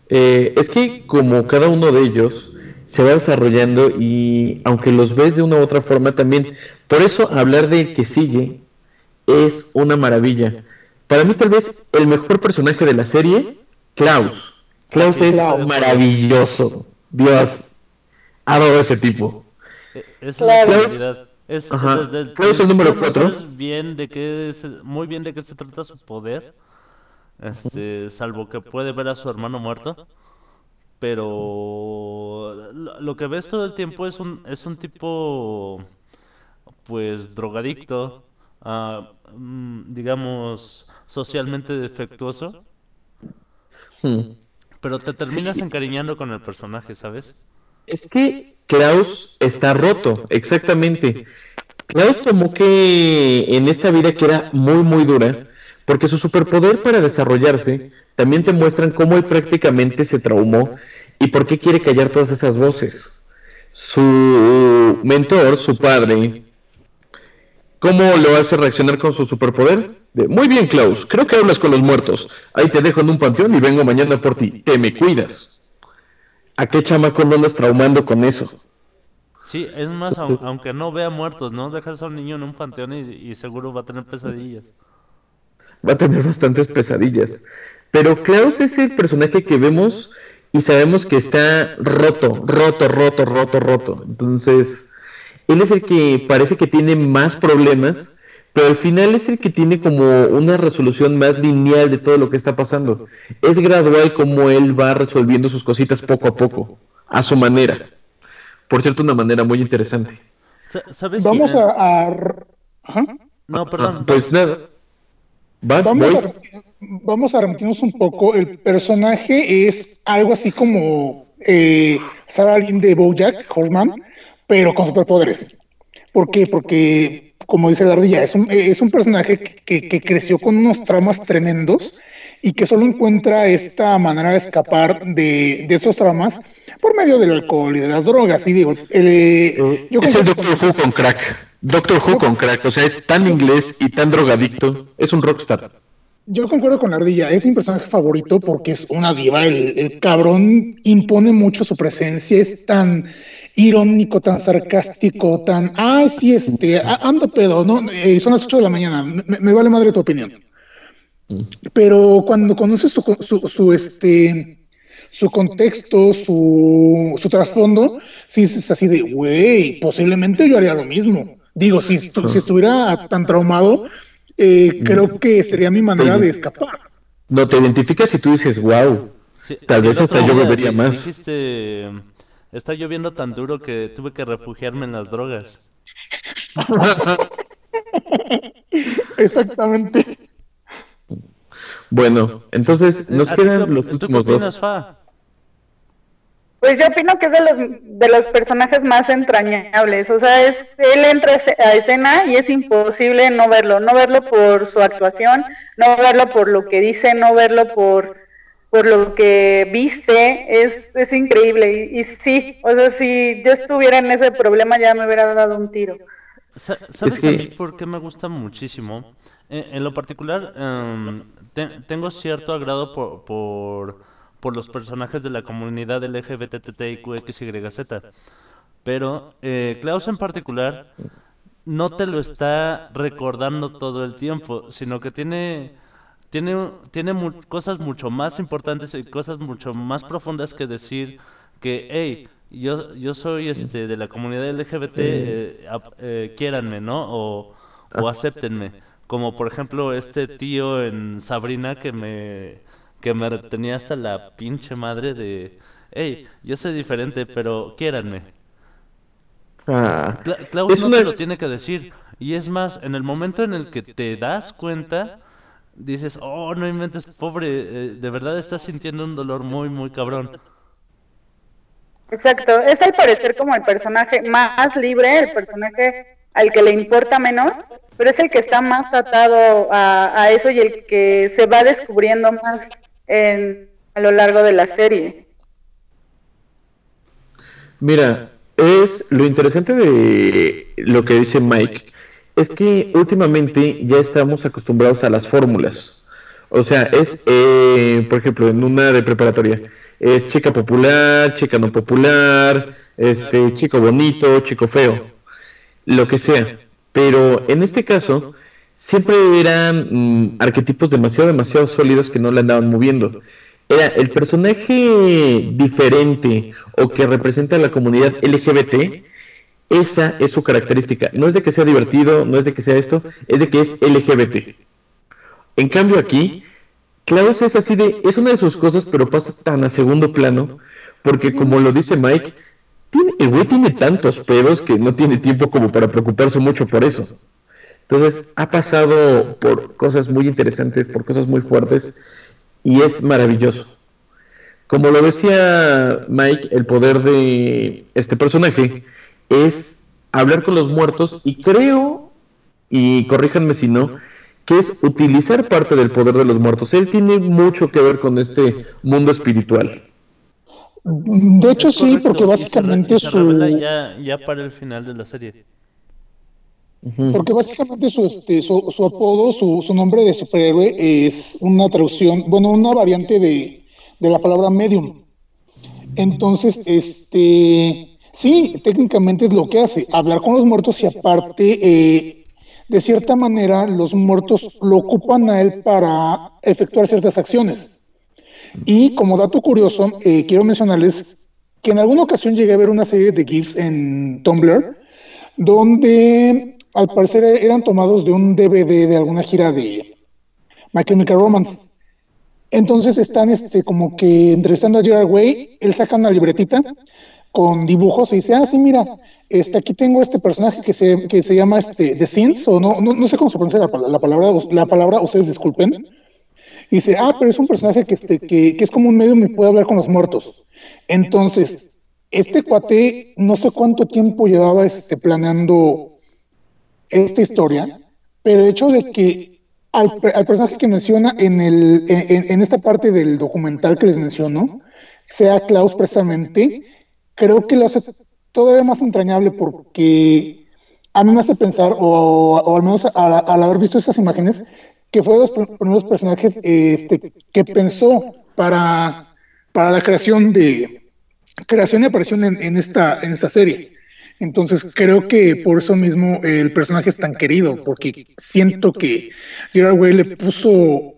Eh, es que como cada uno de ellos se va desarrollando y aunque los ves de una u otra forma también, por eso hablar del que sigue es una maravilla. Para mí tal vez el mejor personaje de la serie, Klaus. Klaus Sí, es Klaus. maravilloso. Dios, adoro a ese tipo. Esa Claro. es la realidad. Es, Claro, es el número principio no cuatro. sabes bien de qué es- muy bien de qué se trata su poder. Este, salvo que puede ver a su hermano muerto. Pero lo, que ves todo el tiempo es un, es un tipo pues drogadicto, ah, mm, digamos socialmente defectuoso, Hmm. pero te terminas encariñando con el personaje, ¿sabes? Es que Klaus está roto, exactamente. Klaus tomó que en esta vida que era muy muy dura, porque su superpoder para desarrollarse también te muestran cómo él prácticamente se traumó y por qué quiere callar todas esas voces. Su mentor, su padre, ¿cómo lo hace reaccionar con su superpoder? De, muy bien, Klaus, creo que hablas con los muertos. Ahí te dejo en un panteón y vengo mañana por ti. Te me cuidas. ¿A qué chamaco no andas traumando con eso? Sí, es más, au- aunque no vea muertos, ¿no? Dejas a un niño en un panteón y, y seguro va a tener pesadillas. Va a tener bastantes pesadillas. Pero Klaus es el personaje que vemos y sabemos que está roto, roto, roto, roto, roto. Entonces, él es el que parece que tiene más problemas, pero al final es el que tiene como una resolución más lineal de todo lo que está pasando. Es gradual como él va resolviendo sus cositas poco a poco, a su manera. Por cierto, una manera muy interesante. Sa- ¿Sabes si Vamos a... No, perdón. Pues nada. ¿Vas? Vamos Voy. a, vamos a remitirnos un poco. El personaje es algo así como eh, Sarah Lynn de Bojack Horseman, pero con superpoderes. ¿Por qué? Porque, como dice la ardilla, es un, es un personaje que, que creció con unos traumas tremendos y que solo encuentra esta manera de escapar de, de esos traumas por medio del alcohol y de las drogas. Y digo, eh, yo es el Doctor Who con crack. Doctor Who con crack. O sea, es tan inglés y tan drogadicto. Es un rockstar. Yo concuerdo con la ardilla, es mi personaje favorito porque es una diva, el, el cabrón impone mucho su presencia, es tan irónico, tan sarcástico, tan, ay, sí, este, ando pedo, no, Eh, son las 8 de la mañana, me, me vale madre tu opinión. Pero cuando conoces su, su, su, este, su contexto, su, su trasfondo, sí es así de, güey, posiblemente yo haría lo mismo. Digo, si, estu- si estuviera tan traumado, eh, creo que sería mi manera de escapar. No te identificas y tú dices, wow. Sí, Tal sí, vez hasta yo bebería más. Dijiste, está lloviendo tan duro que tuve que refugiarme en las drogas. <laughs> Exactamente. Bueno, entonces nos ¿A ti quedan qué- los ¿Tú qué últimos dos. opinas, Fa? Pues yo opino que es de los, de los personajes más entrañables. O sea, es, él entra a escena y es imposible no verlo. No verlo por su actuación, no verlo por lo que dice, no verlo por, por lo que viste. Es, es increíble. Y, y sí, o sea, si yo estuviera en ese problema ya me hubiera dado un tiro. Sa- ¿Sabes a mí por qué me gusta muchísimo? Eh, en lo particular, em, te- tengo cierto agrado por, por, por los personajes de la comunidad LGBTTIQXYZ. Pero eh, Klaus en particular no te lo está recordando todo el tiempo, sino que tiene, tiene, tiene mu- cosas mucho más importantes y cosas mucho más profundas que decir que, hey, yo, yo soy este de la comunidad LGBT, eh, eh, quiéranme, ¿no? O, o acéptenme. Como por ejemplo este tío en Sabrina que me, que me tenía hasta la pinche madre de, hey, yo soy diferente, pero quiéranme. Ah, Cla- Klaus no te lo tiene que decir. Y es más, en el momento en el que te das cuenta, dices, oh, no inventes, pobre, eh, de verdad estás sintiendo un dolor muy, muy cabrón. Exacto, es al parecer como el personaje más libre, el personaje al que le importa menos, pero es el que está más atado a, a eso y el que se va descubriendo más en, a lo largo de la serie. Mira, es lo interesante de lo que dice Mike es que últimamente ya estamos acostumbrados a las fórmulas. O sea, es, eh, por ejemplo, en una de preparatoria, es chica popular, chica no popular, este, chico bonito, chico feo, lo que sea. Pero en este caso, siempre eran mm, arquetipos demasiado, demasiado sólidos que no le andaban moviendo. Era el personaje diferente o que representa a la comunidad LGBT, esa es su característica. No es de que sea divertido, no es de que sea esto, es de que es LGBT. En cambio aquí, Klaus es así de, es una de sus cosas, pero pasa tan a segundo plano, porque como lo dice Mike, el güey tiene tantos pedos que no tiene tiempo como para preocuparse mucho por eso. Entonces ha pasado por cosas muy interesantes, por cosas muy fuertes, y es maravilloso. Como lo decía Mike, el poder de este personaje es hablar con los muertos y creo, y corríjanme si no, que es utilizar parte del poder de los muertos. Él tiene mucho que ver con este mundo espiritual. De hecho, sí, porque básicamente y se revela su. ya, ya para el final de la serie. Porque básicamente su, este, su, su apodo, su, su nombre de superhéroe es una traducción, bueno, una variante de, de la palabra medium. Entonces, este, sí, técnicamente es lo que hace, hablar con los muertos y aparte, eh, de cierta manera, los muertos lo ocupan a él para efectuar ciertas acciones. Y como dato curioso, eh, quiero mencionarles que en alguna ocasión llegué a ver una serie de GIFs en Tumblr donde al parecer eran tomados de un DVD de alguna gira de My Chemical Romance. Entonces están este, como que entrevistando a Gerard Way, él saca una libretita con dibujos y dice, ah, sí, mira, este, aquí tengo este personaje que se, que se llama este, The Sins, o no, no, sé cómo se pronuncia la, pal- la palabra, la palabra, ustedes disculpen. Dice, ah, pero es un personaje que, este, que, que es como un medio y puede hablar con los muertos. Entonces, este cuate, no sé cuánto tiempo llevaba este, planeando esta historia, pero el hecho de que al, pe- al personaje que menciona en, el, en- en esta parte del documental que les menciono, sea Klaus precisamente, creo que lo hace todavía más entrañable porque a mí me hace pensar, o, al menos al, al haber visto esas imágenes, que fue de los pr- primeros personajes este, que pensó para, para la creación de creación y aparición en, en esta, en esta serie. Entonces creo que por eso mismo el personaje es tan querido, porque siento que Gerard Way le puso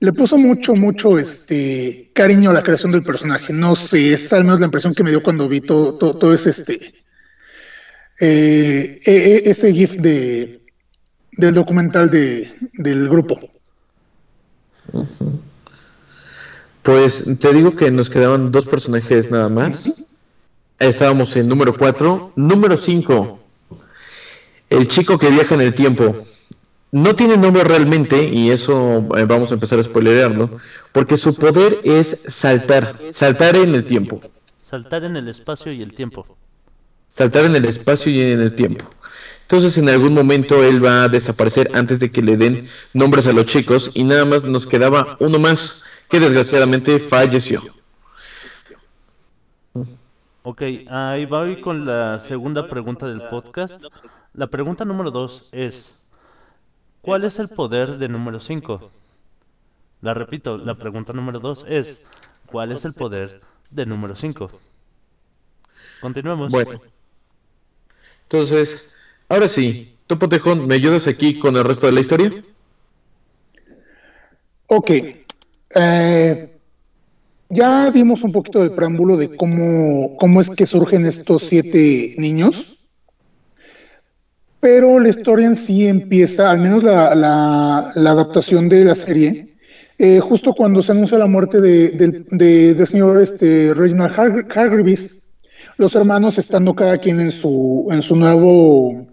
le puso mucho, mucho este cariño a la creación del personaje. No sé, es al menos la impresión que me dio cuando vi todo ese este eh, e- e- ese GIF de del documental de, del grupo. Pues te digo que nos quedaban dos personajes nada más. Estábamos en número 4. Número 5. El chico que viaja en el tiempo. No tiene nombre realmente, y eso eh, vamos a empezar a spoilerearlo, porque su poder es saltar, saltar en el tiempo, Saltar en el espacio y el tiempo. saltar en el espacio y en el tiempo. Entonces en algún momento él va a desaparecer antes de que le den nombres a los chicos y nada más nos quedaba uno más que desgraciadamente falleció. Ok, ahí voy con la segunda pregunta del podcast. La pregunta número dos es, ¿cuál es el poder de número 5? La repito, la pregunta número dos es, ¿cuál es el poder de número 5? Continuemos. Bueno. Entonces, ahora sí, Topo Tejón, ¿me ayudas aquí con el resto de la historia? Ok. Eh, ya dimos un poquito del preámbulo de cómo, cómo es que surgen estos siete niños. Pero la historia en sí empieza, al menos la, adaptación de la serie, eh, justo cuando se anuncia la muerte de- del, de- del señor este, Reginald Har- Hargreaves, los hermanos estando cada quien en su, en su nuevo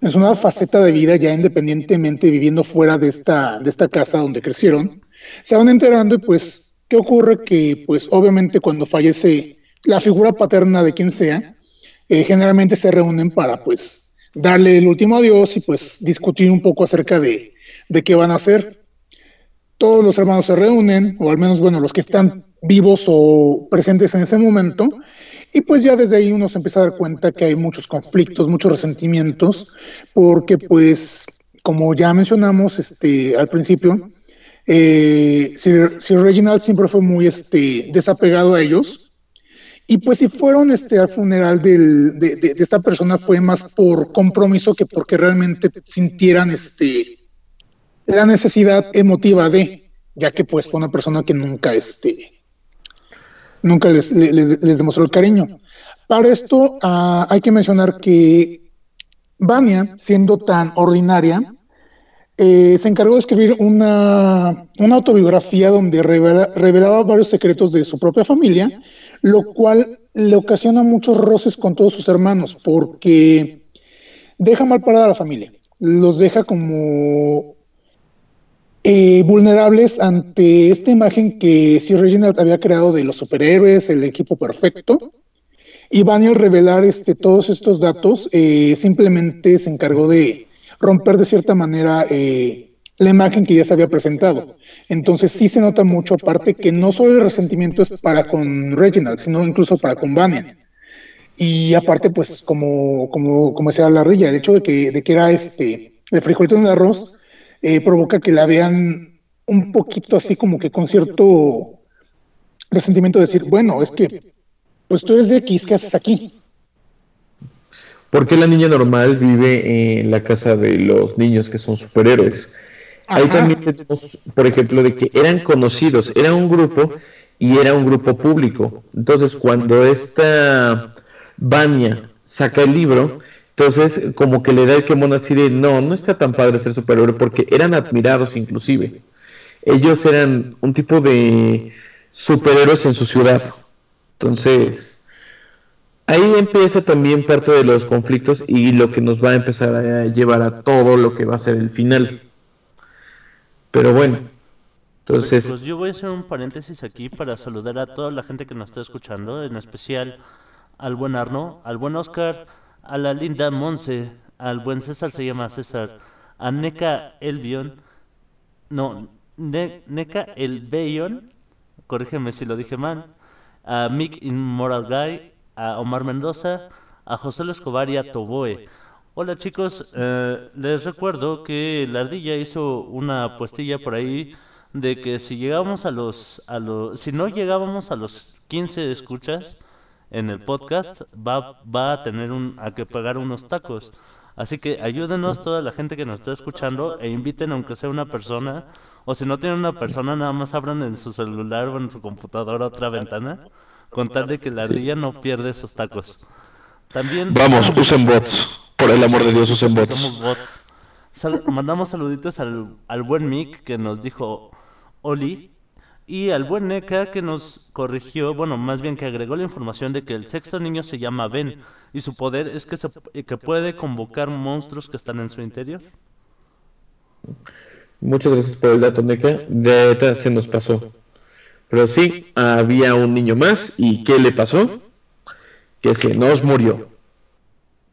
en su nueva faceta de vida, ya independientemente viviendo fuera de esta, de esta casa donde crecieron, se van enterando y pues, ¿qué ocurre? Que pues obviamente cuando fallece la figura paterna de quien sea, eh, generalmente se reúnen para pues darle el último adiós y pues discutir un poco acerca de, de qué van a hacer. Todos los hermanos se reúnen, o al menos, bueno, los que están vivos o presentes en ese momento, y pues ya desde ahí uno se empieza a dar cuenta que hay muchos conflictos, muchos resentimientos, porque pues, como ya mencionamos este, al principio, eh, Sir, Sir Reginald siempre fue muy este, desapegado a ellos. Y pues si fueron este, al funeral de, esta persona fue más por compromiso que porque realmente sintieran este, la necesidad emotiva de, ya que pues fue una persona que nunca este, nunca les, le- le- les demostró el cariño. Para esto ah, hay que mencionar que Vania, siendo tan ordinaria, eh, se encargó de escribir una, autobiografía donde revela- revelaba varios secretos de su propia familia, lo cual le ocasiona muchos roces con todos sus hermanos, porque deja mal parada a la familia, los deja como eh, vulnerables ante esta imagen que Sir Reginald había creado de los superhéroes, el equipo perfecto. Y al revelar este, todos estos datos, eh, simplemente se encargó de romper de cierta manera eh, la imagen que ya se había presentado. Entonces sí se nota mucho, aparte que no solo el resentimiento es para con Reginald, sino incluso para con Vanya. Y aparte, pues, como, como, como decía la ardilla, el hecho de que, de que era este, el frijolito en el arroz, eh, provoca que la vean un poquito así como que con cierto resentimiento de decir, bueno, es que pues tú eres de X, ¿qué haces aquí? Porque la niña normal vive en la casa de los niños que son superhéroes. Ahí Ajá. también tenemos, por ejemplo, de que eran conocidos, era un grupo y era un grupo público. Entonces, cuando esta Vania saca el libro, entonces como que le da el quemón así de, no, no está tan padre ser superhéroe porque eran admirados inclusive. Ellos eran un tipo de superhéroes en su ciudad. Entonces, ahí empieza también parte de los conflictos y lo que nos va a empezar a llevar a todo lo que va a ser el final. Pero bueno, entonces, Pues yo voy a hacer un paréntesis aquí para saludar a toda la gente que nos está escuchando, en especial al buen Arno, al buen Oscar, a la linda Monse, al buen César se llama César, a Neca Elbion, no, Ne- Neca Elbeion, corrígeme si lo dije mal, a Mick Immoral Guy, a Omar Mendoza, a José Escobar y a Toboe. Hola chicos, eh, les recuerdo que la ardilla hizo una puestilla por ahí de que si llegábamos a los, a los, si no llegábamos a los 15 escuchas en el podcast, va, va a tener un, a que pagar unos tacos. Así que ayúdenos toda la gente que nos está escuchando e inviten aunque sea una persona, o si no tienen una persona, nada más abran en su celular o en su computadora otra ventana, con tal de que la ardilla no pierde esos tacos. También vamos, usen bots. Por el amor de Dios, usen bots. somos bots. Sal- mandamos saluditos al, al buen Mick que nos dijo Oli. Y al buen Neka que nos corrigió, bueno, más bien que agregó la información de que el sexto niño se llama Ben y su poder es que, se, que puede convocar monstruos que están en su interior. Muchas gracias por el dato, Neca. De neta se nos pasó. Pero sí, había un niño más. ¿Y qué le pasó? Que se nos murió.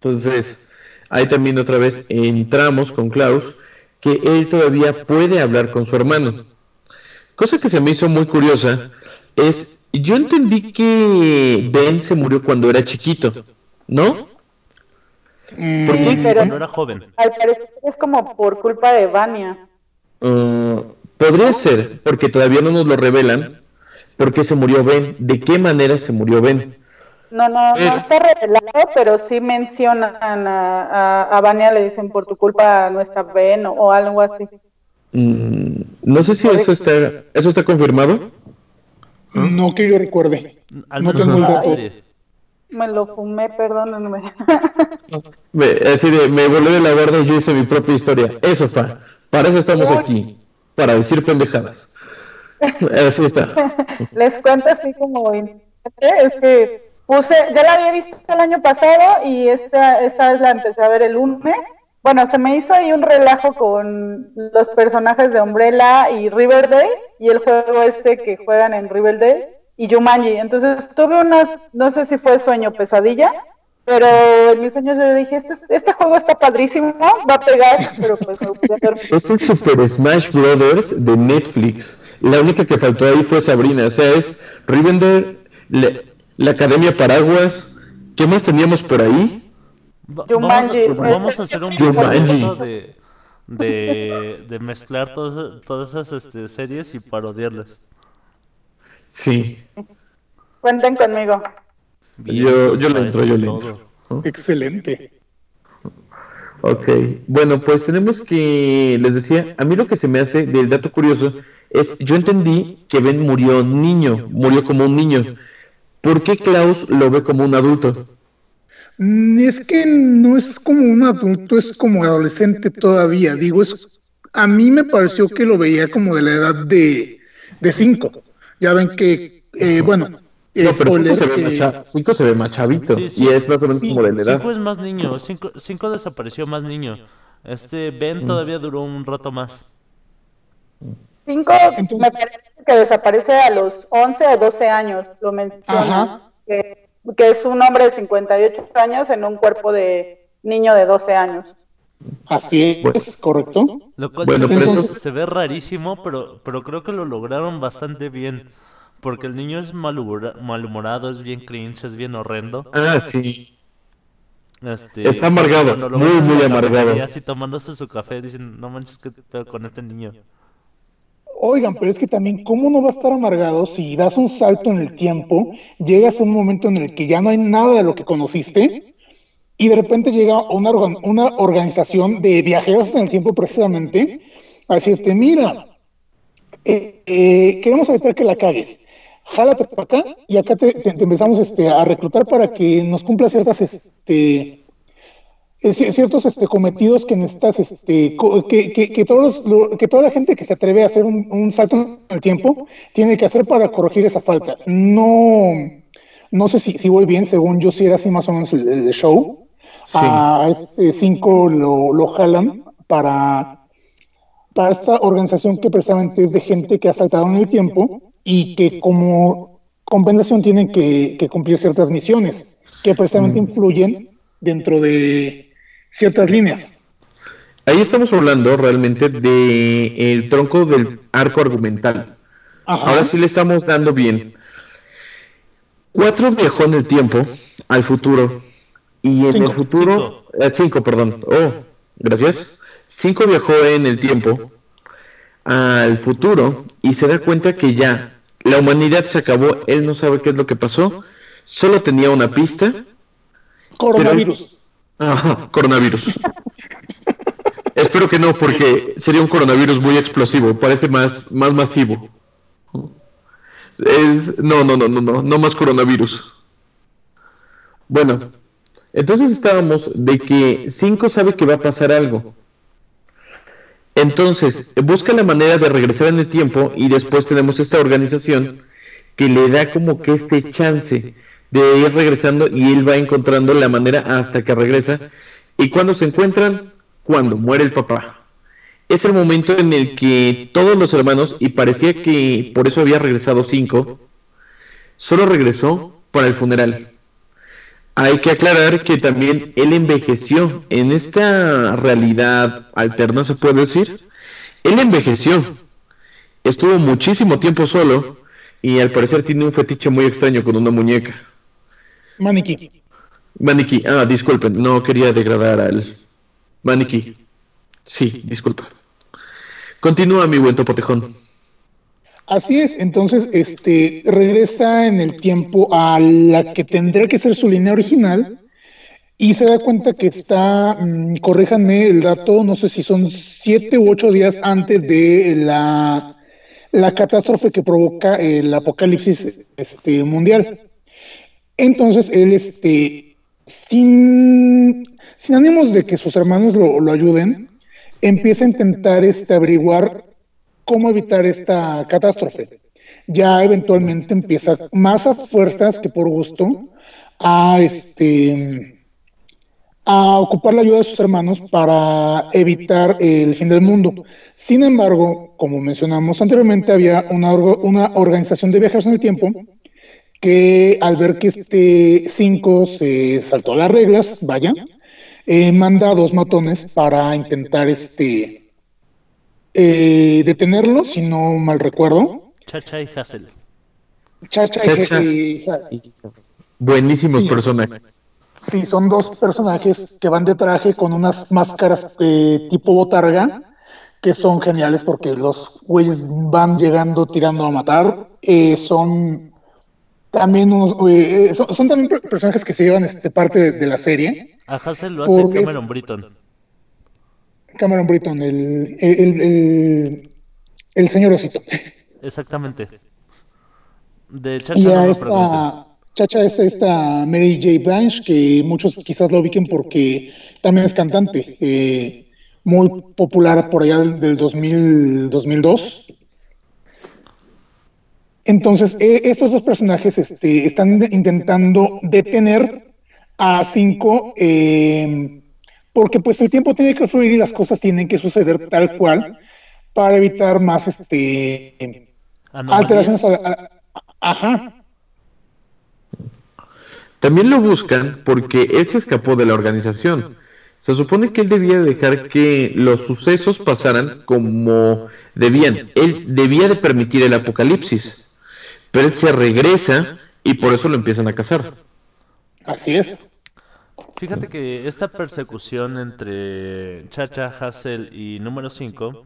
Entonces, ahí también otra vez entramos con Klaus, que él todavía puede hablar con su hermano. Cosa que se me hizo muy curiosa es, yo entendí que Ben se murió cuando era chiquito, ¿no? Mm, ¿Por Sí, qué? pero Cuando era joven. al parecer es como por culpa de Vania. Uh, podría ser, porque todavía no nos lo revelan, por qué se murió Ben, de qué manera se murió Ben. No, no, no está revelado, pero sí mencionan a, a, a Vania, le dicen por tu culpa no está Ben o, o algo así. Mm, no sé si eso está, eso está confirmado. No que yo recuerde. Al No tengo en el dato. serie. Me lo fumé, perdónenme. <laughs> Me, así de, me volé de la barda y yo hice mi propia historia. Eso fa. Para eso estamos aquí. Para decir pendejadas. Así está. <laughs> Les cuento así como es que puse, ya la había visto el año pasado y esta, esta vez la empecé a ver el lunes. Bueno, se me hizo ahí un relajo con los personajes de Umbrella y Riverdale y el juego este que juegan en Riverdale y Jumanji. Entonces tuve una, no sé si fue sueño pesadilla, pero en mis sueños yo dije, este, este juego está padrísimo, va a pegar, pero pues me voy a dormir. <laughs> Es el Super Smash Brothers de Netflix. La única que faltó ahí fue Sabrina. O sea, es Rivendell, la, la Academia Paraguas. ¿Qué más teníamos por ahí? Va- Vamos a, vamos a hacer un Jumanji. proyecto de, de, de mezclar todas, todas esas este, series y parodiarlas. Sí. Cuenten conmigo. Bien, Yo- yo le entro, yo le todo. Excelente. Ok. Bueno, pues tenemos que, les decía, a mí lo que se me hace del dato curioso es, yo entendí que Ben murió niño, murió como un niño. ¿Por qué Klaus lo ve como un adulto? Mm, Es que no es como un adulto, es como adolescente todavía. Digo, es a mí me pareció que lo veía como de la edad de, de cinco. Ya ven que, eh, bueno, No, pero spoiler, Cinco se, ve que- más cha- Cinco se ve más chavito. Sí, sí. Y es más o menos Sí, como de la edad. Cinco es más niño, cinco, cinco desapareció más niño. Este Ben todavía duró un rato más. Cinco, Entonces- me parece que desaparece a los 11 o 12 años, lo mencionan. Ajá. Que, que es un hombre de 58 años en un cuerpo de niño de 12 años. así es, correcto. Lo cual Bueno, se, ve, entonces- se ve rarísimo, pero, pero creo que lo lograron bastante bien. Porque el niño es malhumora- malhumorado, es bien cringe, es bien horrendo. Ah, sí. Este, Está amargado, muy, muy amargado. cafetería, Así tomándose su café, dicen, no manches, ¿qué pedo con este niño? Oigan, pero es que también, ¿cómo no va a estar amargado si das un salto en el tiempo, llegas a un momento en el que ya no hay nada de lo que conociste y de repente llega una, organ- una organización de viajeros en el tiempo precisamente a decirte, mira, eh, eh, queremos evitar que la cagues, jálate para acá y acá te, empezamos este, a reclutar para que nos cumpla ciertas... Este, ciertos este, cometidos que necesitas, este, que, que, que todos que toda la gente que se atreve a hacer un, un salto en el tiempo tiene que hacer para corregir esa falta. No, no sé si, si voy bien, según yo sí era así más o menos el, el show. A este cinco lo, lo jalan para, para esta organización que precisamente es de gente que ha saltado en el tiempo y que como compensación tienen que, que cumplir ciertas misiones que precisamente influyen dentro de ciertas líneas. Ahí estamos hablando realmente de el tronco del arco argumental. Ajá. Ahora sí le estamos dando bien. Cuatro viajó en el tiempo al futuro. Y en Cinco. el futuro. eh, cinco, perdón. Oh, gracias. Cinco viajó en el tiempo al futuro y se da cuenta que ya la humanidad se acabó. Él no sabe qué es lo que pasó. Solo tenía una pista. Coronavirus. Ajá, coronavirus. <laughs> Espero que no, porque sería un coronavirus muy explosivo, parece más, más masivo. Es- no, no, no, no, no, no más coronavirus. Bueno, entonces estábamos de que 5 sabe que va a pasar algo. Entonces, busca la manera de regresar en el tiempo y después tenemos esta organización que le da como que este chance de ir regresando y él va encontrando la manera hasta que regresa. Y cuando se encuentran, cuando muere el papá. Es el momento en el que todos los hermanos, y parecía que por eso había regresado cinco, solo regresó para el funeral. Hay que aclarar que también él envejeció en esta realidad alterna, se puede decir. Él envejeció. Estuvo muchísimo tiempo solo y al parecer tiene un fetiche muy extraño con una muñeca. Maniquí. Maniquí, ah, disculpen, no quería degradar al maniquí. Sí, disculpa. Continúa, mi buen topotejón. Así es, entonces este regresa en el tiempo a la que tendría que ser su línea original y se da cuenta que está, mm, corríjanme el dato, no sé si son siete u ocho días antes de la, la catástrofe que provoca el apocalipsis este, mundial. Entonces él, este, sin, ánimos de que sus hermanos lo, ayuden, empieza a intentar este, averiguar cómo evitar esta catástrofe. Ya eventualmente empieza más a fuerzas que por gusto a este a ocupar la ayuda de sus hermanos para evitar el fin del mundo. Sin embargo, como mencionamos anteriormente, había una, una organización de viajeros en el tiempo que al ver que este 5 se saltó las reglas, vaya, eh, manda a dos matones para intentar este eh, detenerlo, si no mal recuerdo. Chacha y Hassel. Chacha Chacha. y, y- Buenísimos Sí. personajes. Sí, son dos personajes que van de traje con unas máscaras eh, tipo botarga, que son geniales porque los güeyes van llegando tirando a matar. Eh, son también unos, eh, son, son también per- personajes que se llevan este, parte de, de la serie. A Hassel lo hace Cameron Britton. Cameron Britton, el, el, el, el señor osito. Exactamente. De Chacha Y a esta chacha es esta Mary J. Blanche, que muchos quizás la ubiquen porque también es cantante, eh, muy popular por allá del, del 2000, 2002. Entonces, eh, estos dos personajes este, están intentando detener a cinco, eh, porque pues el tiempo tiene que fluir y las cosas tienen que suceder tal cual para evitar más este alteraciones. a- a- ajá. También lo buscan porque él se escapó de la organización. Se supone que él debía dejar que los sucesos pasaran como debían. Él debía de permitir el apocalipsis. Pero él se regresa y por eso lo empiezan a cazar. Así es. Fíjate que esta persecución entre Chacha, Hassel y número 5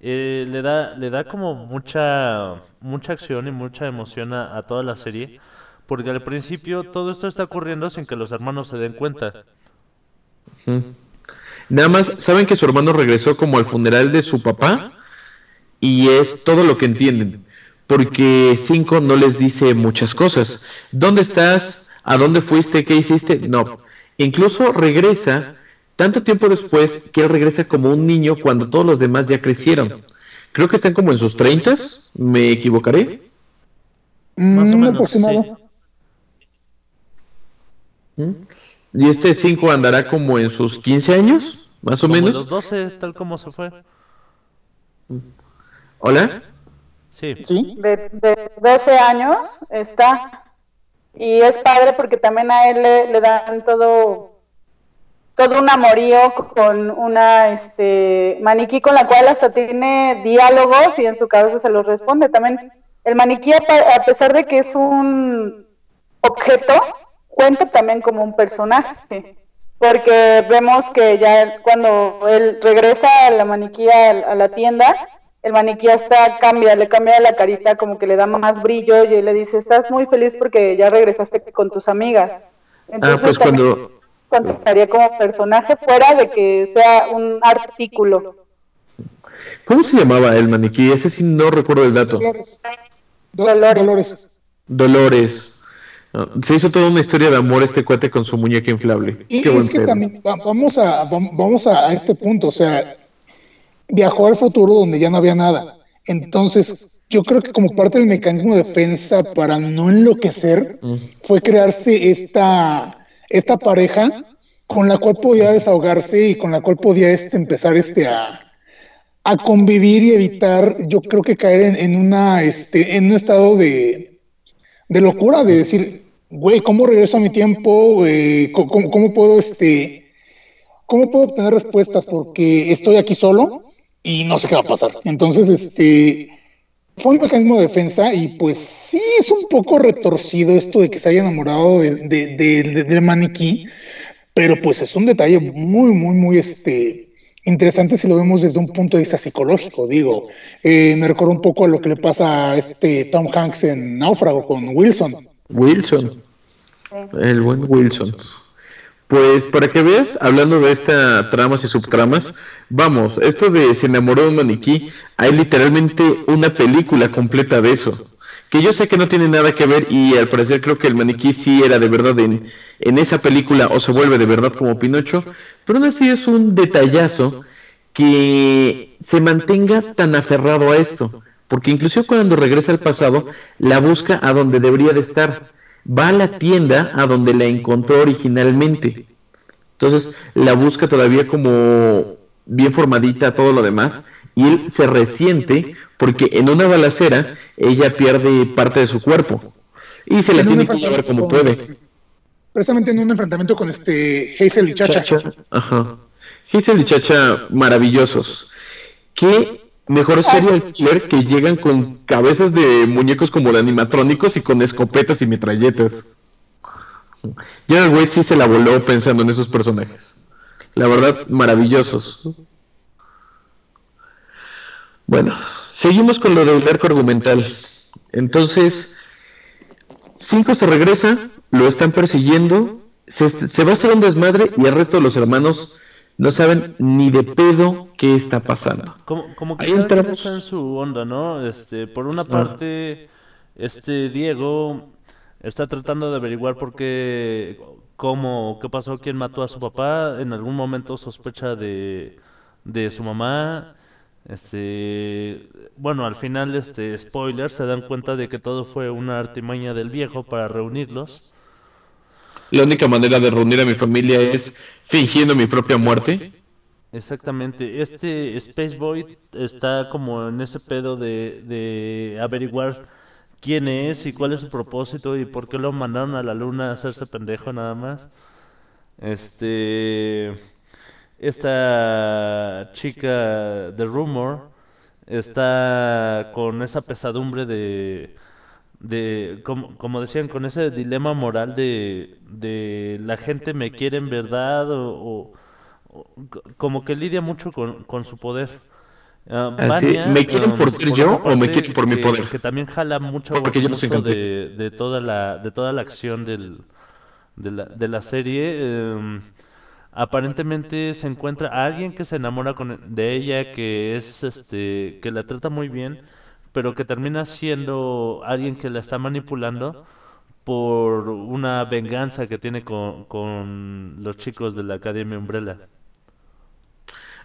le da le da como mucha mucha acción y mucha emoción a, a toda la serie, porque al principio todo esto está ocurriendo sin que los hermanos se den cuenta. Nada más, saben que su hermano regresó como al funeral de su papá y es todo lo que entienden. Porque Cinco no les dice muchas cosas. ¿Dónde estás? ¿A dónde fuiste? ¿Qué hiciste? No. Incluso regresa tanto tiempo después que él regresa como un niño cuando todos los demás ya crecieron. Creo que están como en sus treintas, ¿me equivocaré? Más o Mm, menos, aproximado. Y este Cinco andará como en sus 15 años, más o Como en menos. los 12, tal como se fue. ¿Hola? Sí. Sí. de, de 12 años está. Y es padre porque también a él le, le dan todo todo un amorío con una este maniquí con la cual hasta tiene diálogos y en su cabeza se los responde. También el maniquí, a pesar de que es un objeto, cuenta también como un personaje. Porque vemos que ya cuando él regresa a la maniquí a, a la tienda, el maniquí hasta cambia, le cambia la carita, como que le da más brillo y él le dice, estás muy feliz porque ya regresaste con tus amigas. Ah, pues también cuando... contaría como personaje fuera de que sea un artículo. ¿Cómo se llamaba el maniquí? Ese sí no recuerdo el dato. Dolores. Do- Dolores. Dolores. Ah, Se hizo toda una historia de amor este cuate con su muñeca inflable. Y Qué es que pedo. también va- vamos a vam- vamos a, a este punto, o sea, viajó al futuro donde ya no había nada. Entonces, yo creo que como parte del mecanismo de defensa para no enloquecer fue crearse esta esta pareja con la cual podía desahogarse y con la cual podía este empezar este a a convivir y evitar, yo creo que caer en, en una este en un estado de de locura, de decir, güey, ¿cómo regreso a mi tiempo? Güey, ¿Cómo, cómo- cómo puedo, este, cómo puedo obtener respuestas? Porque estoy aquí solo y no sé qué va a pasar. Entonces, este, fue un mecanismo de defensa y pues sí es un poco retorcido esto de que se haya enamorado de, de- de- de- del maniquí, pero pues es un detalle muy, muy, muy, este, interesante si lo vemos desde un punto de vista psicológico, digo. Eh, me recordó un poco a lo que le pasa a este Tom Hanks en Náufrago con Wilson. Wilson. El buen Wilson. Pues para que veas, hablando de esta tramas y subtramas, vamos, esto de se enamoró de un maniquí, hay literalmente una película completa de eso. Que yo sé que no tiene nada que ver y al parecer creo que el maniquí sí era de verdad en, en esa película o se vuelve de verdad como Pinocho, pero aún así es un detallazo que se mantenga tan aferrado a esto, porque incluso cuando regresa al pasado, la busca a donde debería de estar, va a la tienda a donde la encontró originalmente, entonces la busca todavía como bien formadita, todo lo demás, y él se resiente porque en una balacera ella pierde parte de su cuerpo y se la tiene que llevar como puede. Precisamente en un enfrentamiento con este Hazel y Chacha. Chacha, Ajá. Hazel y Chacha maravillosos. ¿Qué mejor serial killer que llegan con cabezas de muñecos como de animatrónicos y con escopetas y metralletas? Gerard Way sí se la voló pensando en esos personajes. La verdad, maravillosos. Bueno, seguimos con lo del arco argumental. Entonces, Cinco se regresa, lo están persiguiendo, se, se va a hacer un desmadre y el resto de los hermanos no saben ni de pedo qué está pasando. Como, como que Ahí cada quien entramos. está en su onda, ¿no? Este, por una parte, este Diego está tratando de averiguar por qué, cómo, qué pasó, quién mató a su papá. En algún momento sospecha de, de su mamá. Este, bueno, al final, este, spoiler, se dan cuenta de que todo fue una artimaña del viejo para reunirlos. La única manera de reunir a mi familia es fingiendo mi propia muerte. Exactamente, este Space Boy está como en ese pedo de, de averiguar quién es y cuál es su propósito y por qué lo mandaron a la luna a hacerse pendejo nada más. Este, esta chica de Rumor está con esa pesadumbre de, de como, como decían, con ese dilema moral de, de la gente me quiere en verdad o, o- o- co- como que lidia mucho con, con su poder. Ah, ¿me quieren um, por ser yo o me quieren por mi poder? Que también jala mucho, Porque yo no de, de toda la de toda la acción del, de la, de la serie. em, aparentemente se encuentra a alguien que se enamora con, de ella, que es este, que la trata muy bien, pero que termina siendo alguien que la está manipulando por una venganza que tiene con, con los chicos de la Academia Umbrella.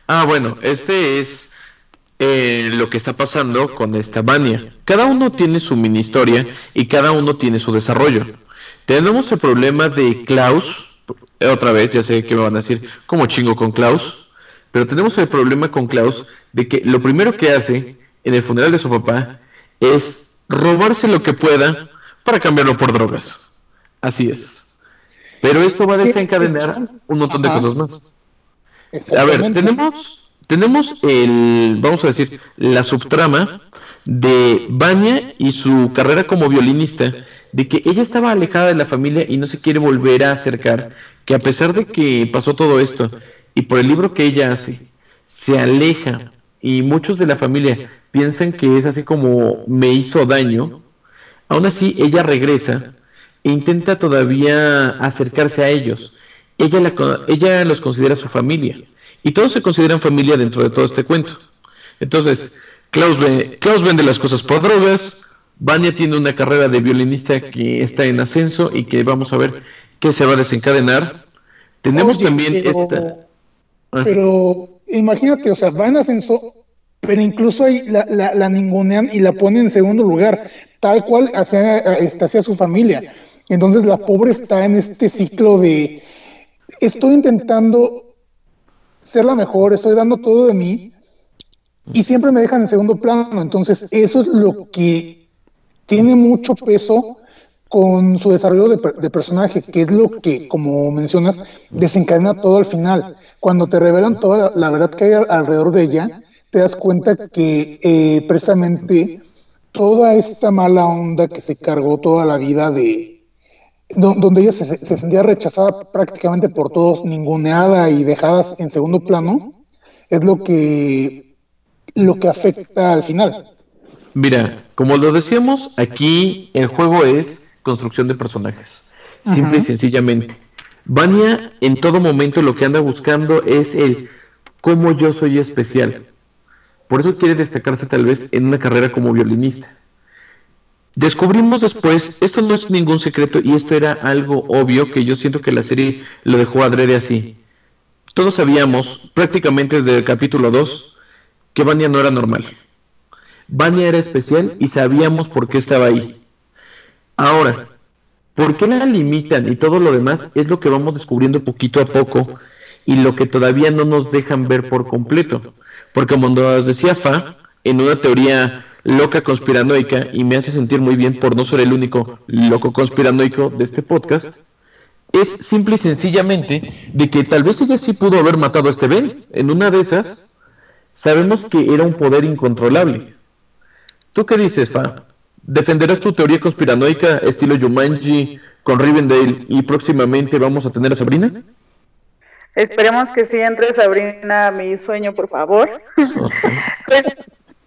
Ah, bueno, este es eh, lo que está pasando con esta Vania. Cada uno tiene su mini historia y cada uno tiene su desarrollo. Tenemos el problema de Klaus, otra vez, ya sé que me van a decir, ¿cómo chingo con Klaus? Pero tenemos el problema con Klaus de que lo primero que hace en el funeral de su papá es robarse lo que pueda para cambiarlo por drogas. Así es. Pero esto va a desencadenar un montón de Ajá. cosas más. A ver, tenemos, tenemos el, vamos a decir, la subtrama de Vania y su carrera como violinista, de que ella estaba alejada de la familia y no se quiere volver a acercar, que a pesar de que pasó todo esto y por el libro que ella hace, se aleja y muchos de la familia piensan que es así como me hizo daño, aún así ella regresa e intenta todavía acercarse a ellos. Ella, la ella los considera su familia y todos se consideran familia dentro de todo este cuento. Entonces, Klaus, ve- Klaus vende las cosas por drogas, Vania tiene una carrera de violinista que está en ascenso y que vamos a ver qué se va a desencadenar. Tenemos Oye, también pero- esta... Ah. Pero imagínate, o sea, va en ascenso, pero incluso ahí la, ningunean y la ponen en segundo lugar, tal cual hacia, este, hacia su familia. Entonces la pobre está en este ciclo de estoy intentando ser la mejor, estoy dando todo de mí y siempre me dejan en segundo plano. Entonces eso es lo que tiene mucho peso con su desarrollo de, per- de personaje, que es lo que, como mencionas, desencadena todo al final. Cuando te revelan toda la, la verdad que hay al- alrededor de ella, te das cuenta que eh, precisamente toda esta mala onda que se cargó toda la vida de do- donde ella se, se sentía rechazada prácticamente por todos, ninguneada y dejada en segundo plano, es lo que lo que afecta al final. Mira, como lo decíamos, aquí el juego es construcción de personajes. Simple y sencillamente. Vania en todo momento lo que anda buscando es el cómo yo soy especial. Por eso quiere destacarse tal vez en una carrera como violinista. Descubrimos después, esto no es ningún secreto y esto era algo obvio que yo siento que la serie lo dejó adrede así. Todos sabíamos, prácticamente desde el capítulo 2, que Vania no era normal. Vania era especial y sabíamos por qué estaba ahí. Ahora, ¿por qué la limitan y todo lo demás es lo que vamos descubriendo poquito a poco y lo que todavía no nos dejan ver por completo? Porque como nos decía Fa, en una teoría loca conspiranoica y me hace sentir muy bien por no ser el único loco conspiranoico de este podcast, es simple y sencillamente de que tal vez ella sí pudo haber matado a este Ben. En una de esas, sabemos que era un poder incontrolable. ¿Tú qué dices, Fa? ¿Defenderás tu teoría conspiranoica estilo Jumanji con Rivendell y próximamente vamos a tener a Sabrina? Esperemos que sí entre Sabrina a mi sueño, por favor. pues,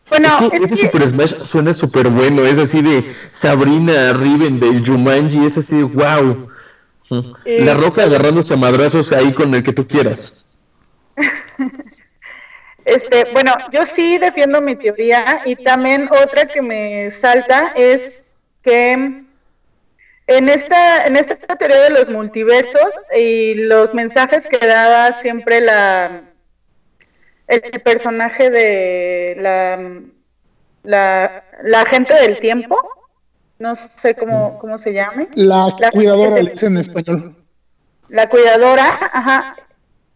bueno, Es que es ese que, Super Smash suena súper bueno, es así de Sabrina, Rivendell, Jumanji, es así de wow. Eh, La roca agarrándose a madrazos ahí con el que tú quieras. <laughs> este, bueno, yo sí defiendo mi teoría y también otra que me salta es que en esta, en esta teoría de los multiversos y los mensajes que daba siempre la el personaje de la la, la agente del tiempo, no sé cómo, cómo se llame. La La- cuidadora, le en español. la cuidadora, ajá,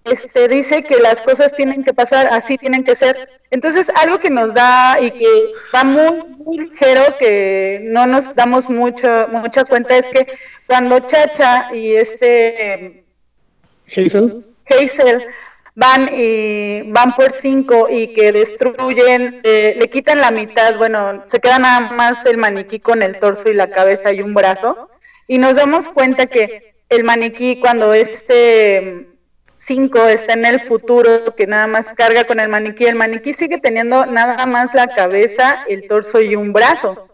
este, dice que las cosas tienen que pasar, así tienen que ser. Entonces, algo que nos da y que va muy, muy ligero, que no nos damos mucho, mucha cuenta, es que cuando Chacha y este Hazel. Hazel van y van por cinco y que destruyen, eh, le quitan la mitad, bueno, se queda nada más el maniquí con el torso y la cabeza y un brazo, y nos damos cuenta que el maniquí cuando este cinco está en el futuro, que nada más carga con el maniquí, el maniquí sigue teniendo nada más la cabeza, el torso y un brazo.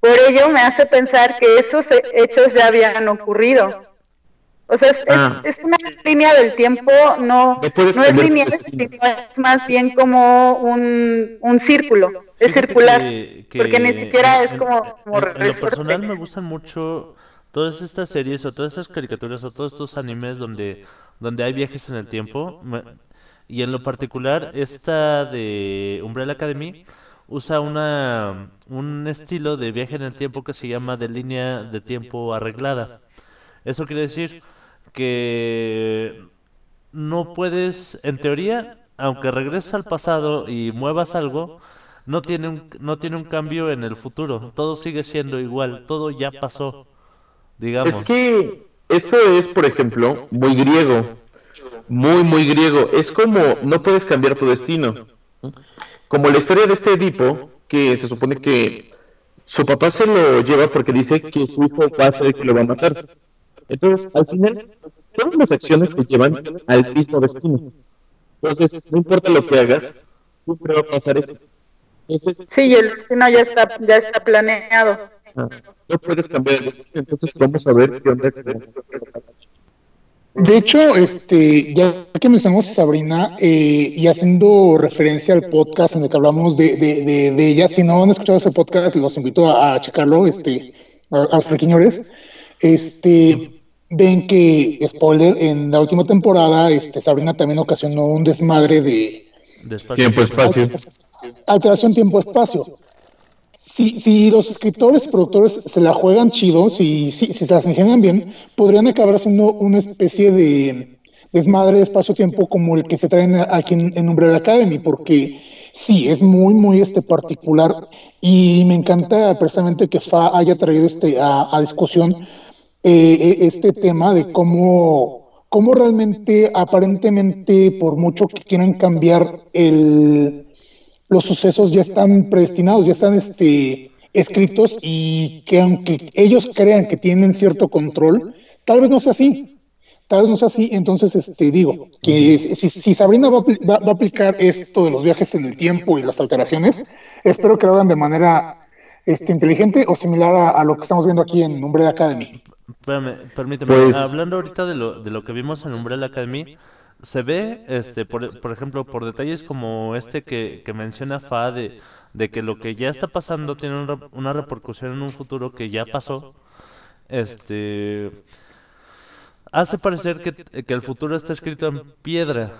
Por ello me hace pensar que esos hechos ya habían ocurrido. O sea, es, es- Ah. es una línea del tiempo, no, No es lineal, sino es más bien como un, un círculo, es Fíjate circular, que- que porque ni siquiera es como, como en, en lo personal me gustan mucho todas estas series o todas estas caricaturas o todos estos animes donde, donde hay viajes en el tiempo. y en lo particular, esta de Umbrella Academy usa una, un estilo de viaje en el tiempo que se llama de línea de tiempo arreglada. Eso quiere decir que no puedes, en teoría, aunque regreses al pasado y muevas algo, no tiene un, no tiene un cambio en el futuro. Todo sigue siendo igual, todo ya pasó, digamos. Es que esto es, por ejemplo, muy griego. Muy, muy griego. Es como no puedes cambiar tu destino. Como la historia de este Edipo, que se supone que su papá se lo lleva porque dice que su hijo va a ser el que lo va a matar. Entonces, al final, todas las acciones te llevan al mismo destino. Entonces, no importa lo que hagas, siempre va a pasar eso. Entonces, Sí, el destino ya está, ya está planeado. ah, no puedes cambiar. Entonces, vamos a ver qué onda. De hecho, este, ya que mencionamos a Sabrina eh, y haciendo referencia al podcast en el que hablamos de, de, de, de ella, si no han escuchado ese podcast, los invito a, a checarlo, este, a, los frequiñores. Este, ven que, spoiler, en la última temporada, este, Sabrina también ocasionó un desmadre de Despacio. Tiempo, espacio. alteración tiempo-espacio. Si, si los escritores y productores se la juegan chido, si, si, se las ingenian bien, podrían acabar haciendo una especie de desmadre de espacio-tiempo como el que se traen aquí en, en Umbrella Academy, porque sí, es muy, muy este particular. Y me encanta precisamente que Fa haya traído este a, discusión eh, este tema de cómo, cómo realmente, aparentemente, por mucho que quieran cambiar el, los sucesos ya están predestinados, ya están este, escritos y que aunque ellos crean que tienen cierto control, tal vez no sea así. Tal vez no sea así, entonces este, digo que si, si Sabrina va, va- va a aplicar esto de los viajes en el tiempo y las alteraciones, espero que lo hagan de manera este, inteligente o similar a, a lo que estamos viendo aquí en Umbrella Academy. Espérame, permíteme. Pues- Hablando ahorita de lo, de lo que vimos en Umbrella Academy, se ve, este, por, por ejemplo, por detalles como este que, que menciona Fa de, de que lo que ya está pasando tiene un re- una repercusión en un futuro que ya pasó. Este hace parecer que, que el futuro está escrito en piedra,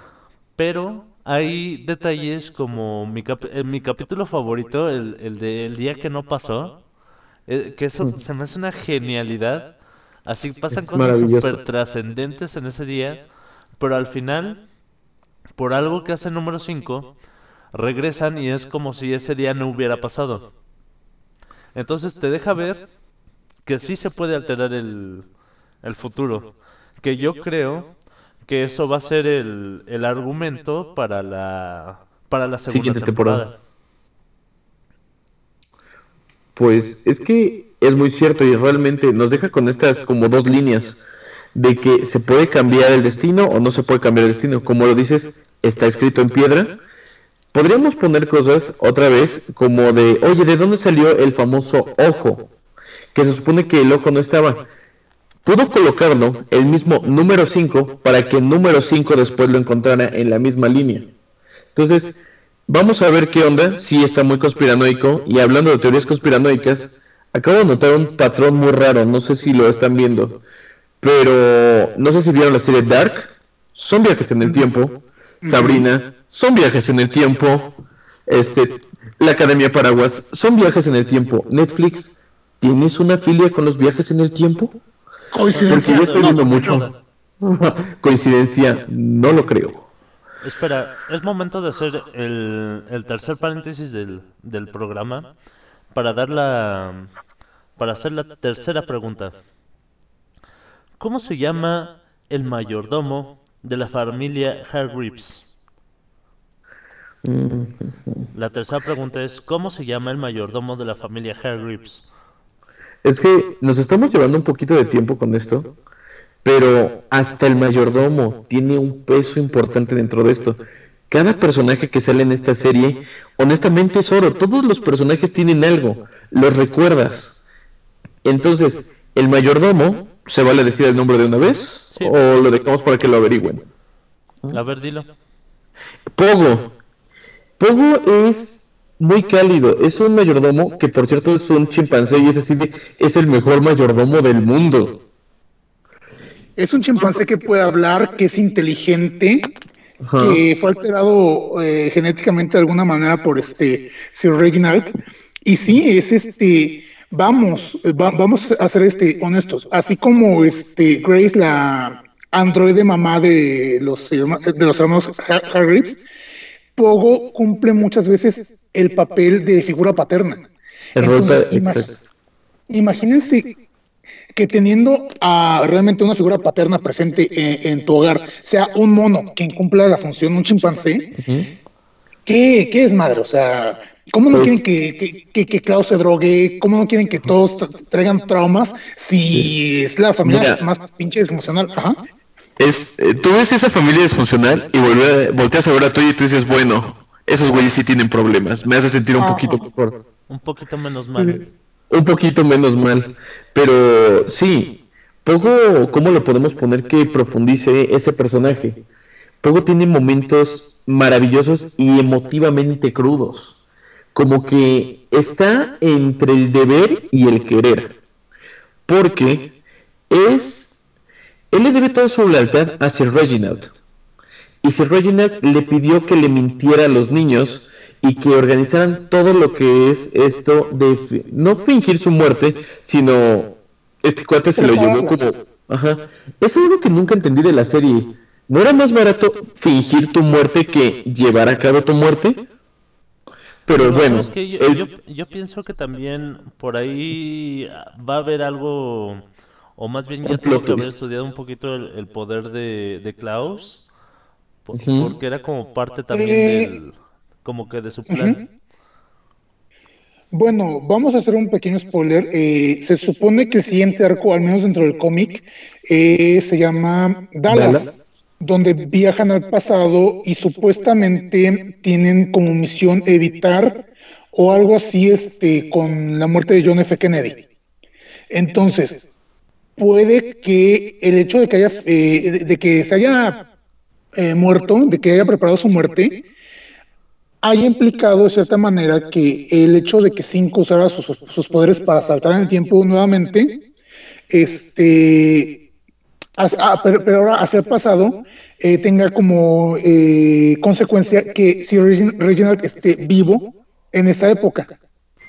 pero hay detalles como mi, cap- eh, mi capítulo favorito, el, el de El día que no pasó, eh, que eso se me hace una genialidad. Así pasan cosas súper trascendentes en ese día, pero al final, por algo que hace número 5, regresan y es como si ese día no hubiera pasado. Entonces te deja ver que sí se puede alterar el, el futuro. Que yo creo que eso va a ser el, el argumento para la, para la segunda Siguiente temporada. temporada. Pues es que es muy cierto y realmente nos deja con estas como dos líneas de que se puede cambiar el destino o no se puede cambiar el destino. Como lo dices, está escrito en piedra. Podríamos poner cosas otra vez como de, oye, ¿de dónde salió el famoso ojo? Que se supone que el ojo no estaba. Pudo colocarlo el mismo número 5 para que el número 5 después lo encontrara en la misma línea. Entonces, vamos a ver qué onda, si está muy conspiranoico. Y hablando de teorías conspiranoicas, acabo de notar un patrón muy raro, no sé si lo están viendo, pero no sé si vieron la serie Dark, son viajes en el tiempo. Sabrina, son viajes en el tiempo. Este, la Academia Paraguas, son viajes en el tiempo. Netflix, ¿tienes una filia con los viajes en el tiempo? Porque Coincidencia. yo estoy no, viendo no, mucho. no. <laughs> Coincidencia, no lo creo. Espera, es momento de hacer el, el tercer paréntesis del, del programa para dar la para hacer la tercera pregunta. ¿Cómo se llama el mayordomo de la familia Hargreaves? La tercera pregunta es ¿cómo se llama el mayordomo de la familia Hargreaves? Es que nos estamos llevando un poquito de tiempo con esto, pero hasta el mayordomo tiene un peso importante dentro de esto. Cada personaje que sale en esta serie, honestamente es oro. Todos los personajes tienen algo, los recuerdas. Entonces, el mayordomo, ¿se vale decir el nombre de una vez? Sí. ¿O lo dejamos para que lo averigüen? A ver, dilo. Pogo. Pogo es muy cálido. Es un mayordomo que, por cierto, es un chimpancé y es así de, es el mejor mayordomo del mundo. Es un chimpancé que puede hablar, que es inteligente, Ajá. que fue alterado eh, genéticamente de alguna manera por este Sir Reginald. Y sí, es este, vamos, eh, va- vamos a ser este honestos, así como este Grace, la androide mamá de los, de los hermanos Har- Hargreaves, Pogo cumple muchas veces el papel de figura paterna. Entonces, imag- imagínense que teniendo a realmente una figura paterna presente en, en tu hogar, sea un mono quien cumpla la función, un chimpancé, ¿qué, qué es madre? O sea, ¿cómo no Pues- quieren que, que, que, que Klaus se drogue? ¿Cómo no quieren que todos tra- traigan traumas si es la familia Mira. más pinche disfuncional? Ajá. Es, eh, tú ves esa familia disfuncional y volve- volteas a ver a tuya y tú dices, bueno, esos güeyes sí tienen problemas. Me hace sentir un poquito Por- Un poquito menos mal. un poquito menos mal. Pero sí, Pogo, ¿cómo lo podemos poner que profundice ese personaje? Pogo tiene momentos maravillosos y emotivamente crudos. Como que está entre el deber y el querer. Porque es. Él le debe toda su lealtad a Sir Reginald. Y Sir Reginald le pidió que le mintiera a los niños y que organizaran todo lo que es esto de no fingir su muerte, sino este cuate se lo llevó como, ajá, es algo que nunca entendí de la serie. ¿No era más barato fingir tu muerte que llevar a cabo tu muerte? Pero bueno, yo, él- yo- yo pienso que también por ahí va a haber algo, o más bien ya tuvo que haber estudiado un poquito el, el poder de, de Klaus, porque era como parte también Eh, del, como que de su plan. Bueno, vamos a hacer un pequeño spoiler. Eh, se supone que el siguiente arco, al menos dentro del cómic, eh, se llama Dallas, Dallas. Donde viajan al pasado y supuestamente tienen como misión evitar o algo así este, con la muerte de John F. Kennedy. Entonces, puede que el hecho de que haya, eh, de, que se haya eh, muerto, de que haya preparado su muerte, haya implicado de cierta manera que el hecho de que Cinco usara sus, sus poderes para saltar en el tiempo nuevamente, este, ah, pero, ahora hacia el pasado eh, tenga como eh, consecuencia que si Regin- Reginald esté vivo en esa época.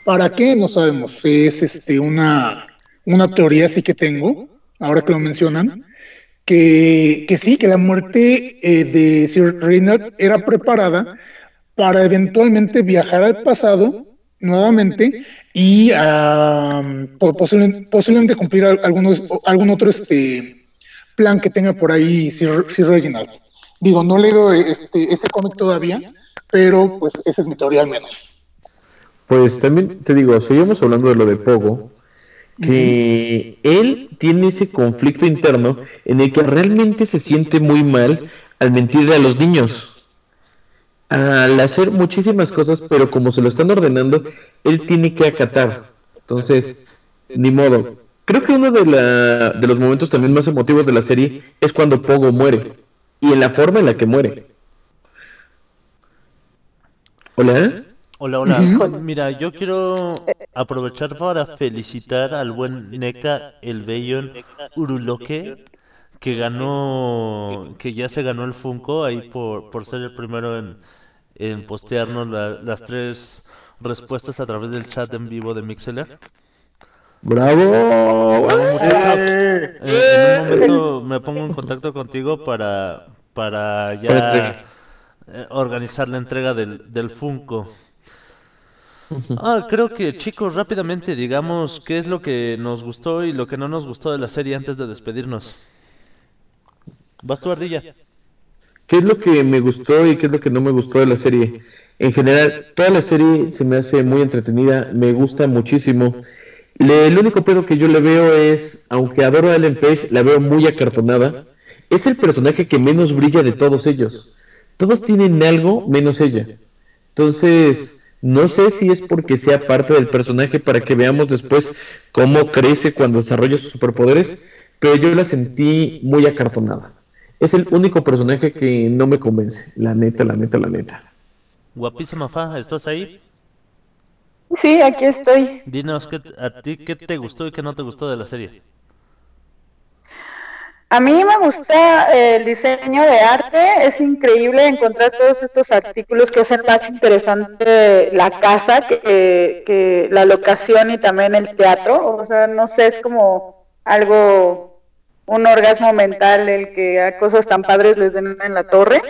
¿Para qué? No sabemos. Es este una, una teoría sí que tengo, ahora que lo mencionan, que, que sí, que la muerte eh, de Sir Reynard era preparada para eventualmente viajar al pasado nuevamente y ah, po- posible- posiblemente cumplir al- algunos, algún otro este, plan que tenga por ahí Sir, Sir Reginald. Digo, no he leído este, este cómic todavía, pero pues esa es mi teoría al menos. Pues también te digo, seguimos hablando de lo de Pogo, que él tiene ese conflicto interno en el que realmente se siente muy mal al mentirle a los niños, al hacer muchísimas cosas, pero como se lo están ordenando, él tiene que acatar. Entonces, ni modo. Creo que uno de, la, de los momentos también más emotivos de la serie es cuando Pogo muere, y en la forma en la que muere. ¿Hola? Hola, hola. Mira, yo quiero aprovechar para felicitar al buen Neka el Bellón Uruloque que ganó, que ya se ganó el Funko ahí por, por ser el primero en, en postearnos la- las tres respuestas a través del chat en vivo de Mixeler. ¡Bravo! Eh, en un momento me pongo en contacto contigo para, para ya eh, organizar la entrega del, del Funko. Ah, creo que chicos, rápidamente digamos qué es lo que nos gustó y lo que no nos gustó de la serie antes de despedirnos. Vas tú, Ardilla. ¿Qué es lo que me gustó y qué es lo que no me gustó de la serie? En general, toda la serie se me hace muy entretenida, me gusta muchísimo. Le- el único pedo que yo le veo es, aunque adoro a Ellen Page, la veo muy acartonada. Es el personaje que menos brilla de todos ellos. Todos tienen algo menos ella. Entonces, no sé si es porque sea parte del personaje para que veamos después cómo crece cuando desarrolla sus superpoderes, pero yo la sentí muy acartonada. Es el único personaje que no me convence, la neta, la neta, la neta. Guapísima Fa, ¿estás ahí? Sí, aquí estoy. Dinos qué, a ti qué te gustó y qué no te gustó de la serie. A mí me gusta el diseño de arte, es increíble encontrar todos estos artículos que hacen más interesante la casa que, que la locación y también el teatro. O sea, no sé, es como algo, un orgasmo mental el que a cosas tan padres les den en la torre.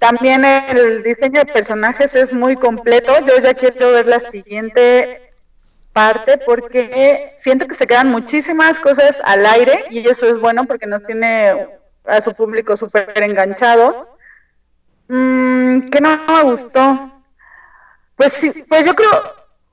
También el diseño de personajes es muy completo. Yo ya quiero ver la siguiente parte porque siento que se quedan muchísimas cosas al aire y eso es bueno porque nos tiene a su público súper enganchado. Mm, ¿Qué no me gustó? Pues sí, pues yo creo,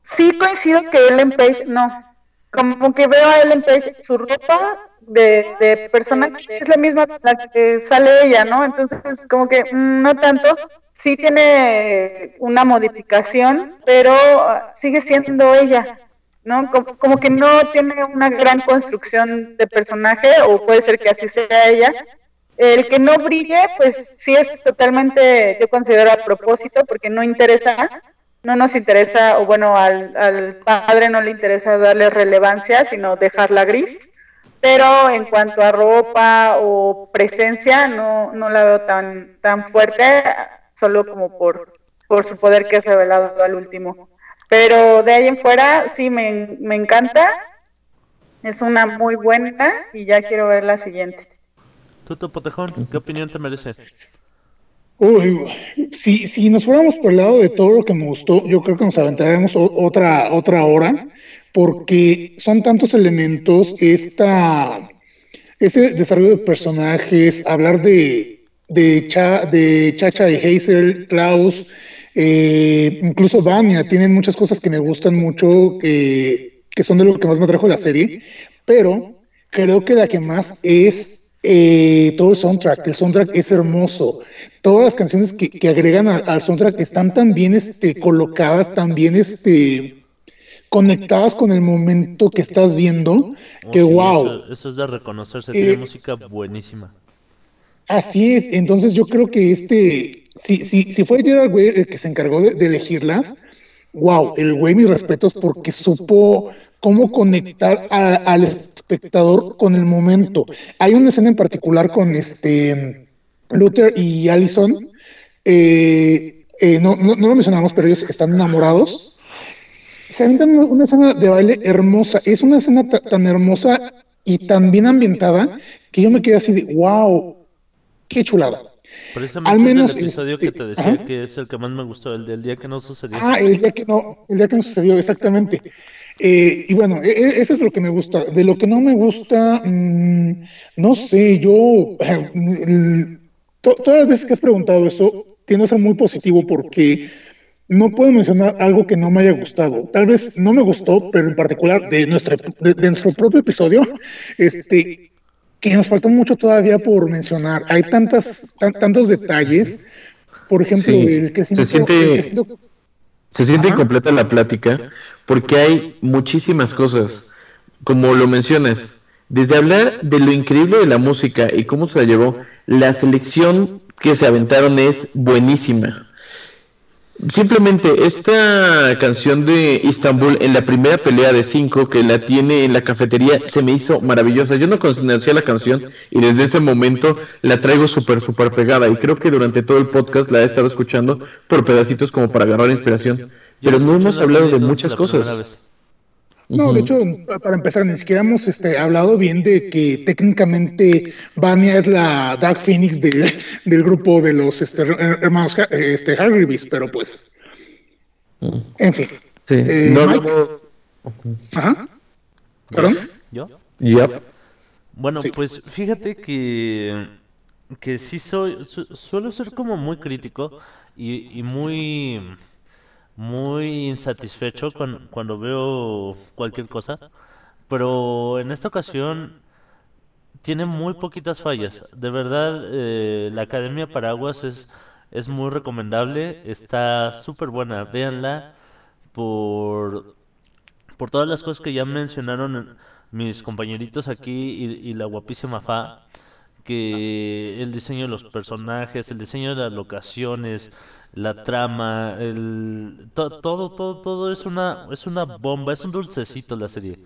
sí coincido que Ellen Page, no, como que veo a Ellen Page, su ropa de, de persona es la misma la que sale ella, ¿no? Entonces, como que mm, no tanto, sí tiene una modificación, pero ah, sigue siendo ella, ¿no? Como, como que no tiene una gran construcción de personaje, o puede ser que así sea ella. El que no brille, pues sí es totalmente, yo considero a propósito, porque no interesa, no nos interesa, o bueno, al, al padre no le interesa darle relevancia, sino dejarla gris. Pero en cuanto a ropa o presencia, no, no la veo tan, tan fuerte, solo como por, por su poder que es revelado al último. Pero de ahí en fuera, sí, me, me encanta. Es una muy buena y ya quiero ver la siguiente. Tuto Potejón, ¿qué opinión te merece? Uy, si, si nos fuéramos por el lado de todo lo que me gustó, yo creo que nos aventaremos otra, otra hora, porque son tantos elementos, esta, ese desarrollo de personajes, hablar de, de, Cha- de Chacha, de Hazel, Klaus, eh, incluso Vania, tienen muchas cosas que me gustan mucho, que, que son de lo que más me atrajo de la serie, pero creo que la que más es eh, todo el soundtrack. El soundtrack es hermoso. Todas las canciones que, que agregan al soundtrack están tan bien este, colocadas, tan bien este, conectadas con el momento que estás viendo, Oh, que sí, wow. Eso, eso es de reconocerse, Eh, tiene música buenísima. Así es, entonces yo creo que este, si, si, si fue Gerard Way el que se encargó de, de elegirlas, wow, el güey mis respetos porque supo cómo conectar a- al espectador con el momento. Hay una escena en particular con este Luther y Allison, eh, eh, no, no, no lo mencionamos, pero ellos están enamorados. Se aventan una, una escena de baile hermosa, es una escena ta- tan hermosa y tan bien ambientada que yo me quedé así de wow, qué chulada. Precisamente al menos, es el episodio que este, te decía ajá. que es el que más me gustó, el del día que no sucedió. Ah, el día que no, el día que no sucedió, exactamente. Eh, y bueno, e- e- eso es lo que me gusta. De lo que no me gusta, mm, no sé, yo, el- to- todas las veces que has preguntado eso, tiendo a ser muy positivo porque no puedo mencionar algo que no me haya gustado. Tal vez no me gustó, pero en particular de nuestro, de, de nuestro propio episodio, este, que nos faltó mucho todavía por mencionar. Hay tantas, tan- tantos detalles. Por ejemplo, Sí, el crecimiento, se siente- crecimiento Se siente incompleta la plática porque hay muchísimas cosas, como lo mencionas, desde hablar de lo increíble de la música y cómo se la llevó, la selección que se aventaron es buenísima. Simplemente esta canción de Istanbul en la primera pelea de cinco que la tiene en la cafetería se me hizo maravillosa. Yo no conocía la canción y desde ese momento la traigo súper, súper pegada y creo que durante todo el podcast la he estado escuchando por pedacitos como para agarrar inspiración. Yo Pero no hemos hablado de muchas la No, de hecho, pa- para empezar, ni siquiera hemos este, hablado bien de que técnicamente Vania es la Dark Phoenix de- del grupo de los este, her- hermanos este, Hargreaves, pero pues, en fin. Sí, Eh, no Mike. hablamos- Ajá. ¿Perdón? ¿Yo? Yep. Bueno, Sí. pues fíjate que, que sí soy, su- suelo ser como muy crítico y, y muy, muy insatisfecho cuando, cuando veo cualquier cosa, pero en esta ocasión tiene muy poquitas fallas. De verdad, eh, la Academia Paraguas es, es muy recomendable, está súper buena, véanla por, por todas las cosas que ya mencionaron mis compañeritos aquí y, y la guapísima Fa, que el diseño de los personajes, el diseño de las locaciones, la trama, el to- todo, todo, todo es una, es una bomba, es un dulcecito la serie.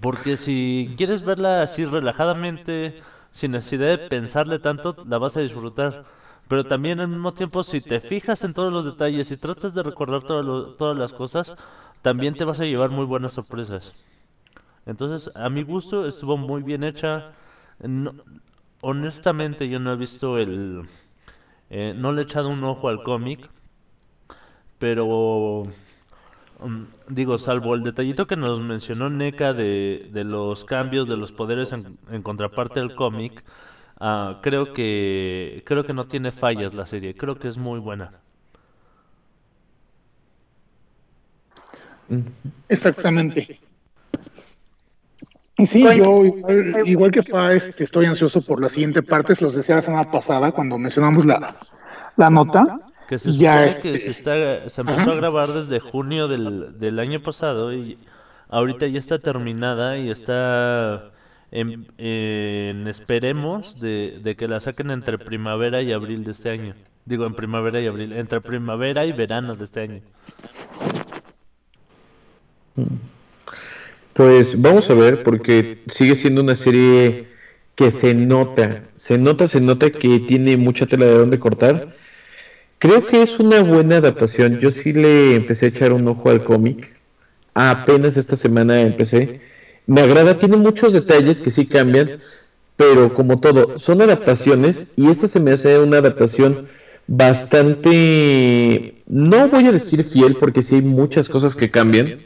Porque si quieres verla así relajadamente, sin necesidad de pensarle tanto, la vas a disfrutar. Pero también al mismo tiempo, si te fijas en todos los detalles y tratas de recordar lo- todas las cosas, también te vas a llevar muy buenas sorpresas. Entonces, a mi gusto, estuvo muy bien hecha. Honestamente, yo no he visto el... eh, no le he echado un ojo al cómic, pero... mm, digo, salvo el detallito que nos mencionó NECA de, de los cambios de los poderes en, en contraparte del cómic, ah, creo que creo que no tiene fallas la serie, creo que es muy buena. Exactamente. Y sí, yo igual, igual que Fa, este, estoy ansioso por la siguiente parte, se los decía la semana pasada cuando mencionamos la, la nota. Que se Ya, supone que este, se está se empezó a grabar desde junio del, del año pasado y ahorita ya está terminada y está en, en esperemos de, de que la saquen entre primavera y abril de este año. Digo, en primavera y abril, entre primavera y verano de este año. Pues vamos a ver, porque sigue siendo una serie que se nota, se nota, se nota que tiene mucha tela de dónde cortar. Creo que es una buena adaptación. Yo sí le empecé a echar un ojo al cómic. Apenas esta semana empecé. Me agrada, tiene muchos detalles que sí cambian, pero como todo, son adaptaciones y esta se me hace una adaptación bastante, no voy a decir fiel porque sí hay muchas cosas que cambian,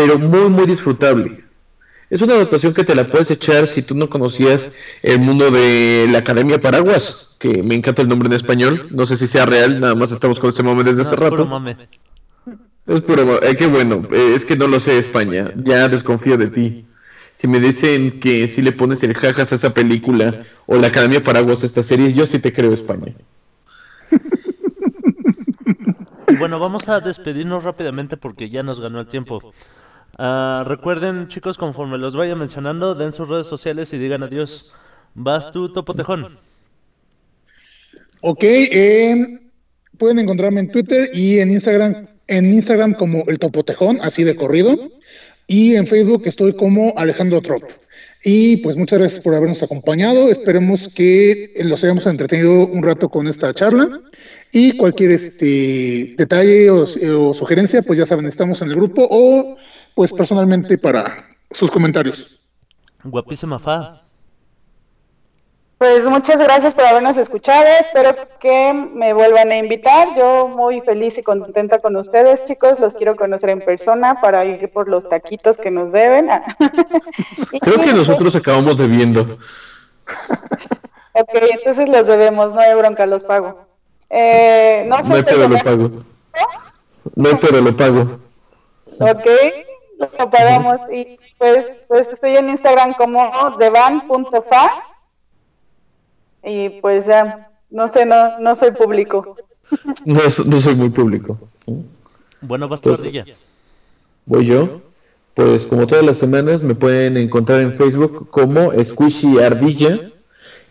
pero muy, muy disfrutable. Es una adaptación que te la puedes echar si tú no conocías el mundo de la Academia Paraguas, que me encanta el nombre en español. No sé si sea real, nada más estamos con este mame desde No, hace es puro rato. mame. Es puro eh, qué bueno, eh, es que no lo sé España, ya desconfío de ti. Si me dicen que si le pones el jajas a esa película o la Academia Paraguas a esta serie, yo sí te creo España. bueno, vamos a despedirnos rápidamente porque ya nos ganó el tiempo. Ah, recuerden, chicos, conforme los vaya mencionando, den sus redes sociales y digan adiós. Vas tú, Topo Tejón. Ok, eh, pueden encontrarme en Twitter y en Instagram, en Instagram como el Topotejón, así de corrido. Y en Facebook estoy como Alejandro Trop. Y pues muchas gracias por habernos acompañado. Esperemos que los hayamos entretenido un rato con esta charla. Y cualquier este detalle o, o sugerencia, pues ya saben, estamos en el grupo o pues personalmente para sus comentarios. Guapísima Fa. Pues muchas gracias por habernos escuchado. Espero que me vuelvan a invitar. Yo muy feliz y contenta con ustedes, chicos. Los quiero conocer en persona para ir por los taquitos que nos deben. <laughs> Creo que nosotros acabamos debiendo. Ok, entonces los debemos. No hay bronca, los pago. Eh, no No soy hay pedo, lo pago. No pedo, lo pago. Ok, lo pagamos. Y pues, pues estoy en Instagram como devan.fa. Y pues ya, no sé, no, no soy público. No, no soy muy público. Bueno, vas tú, Ardilla. Voy yo. Pues como todas las semanas me pueden encontrar en Facebook como Squishy Ardilla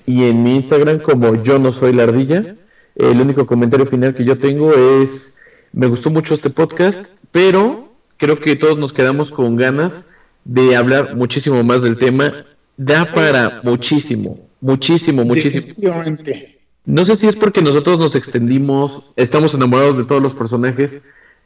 y en mi Instagram como Yo no soy la ardilla. El único comentario final que yo tengo es me gustó mucho este podcast, pero creo que todos nos quedamos con ganas de hablar muchísimo más del tema. Da para muchísimo, muchísimo, muchísimo. No sé si es porque nosotros nos extendimos, estamos enamorados de todos los personajes,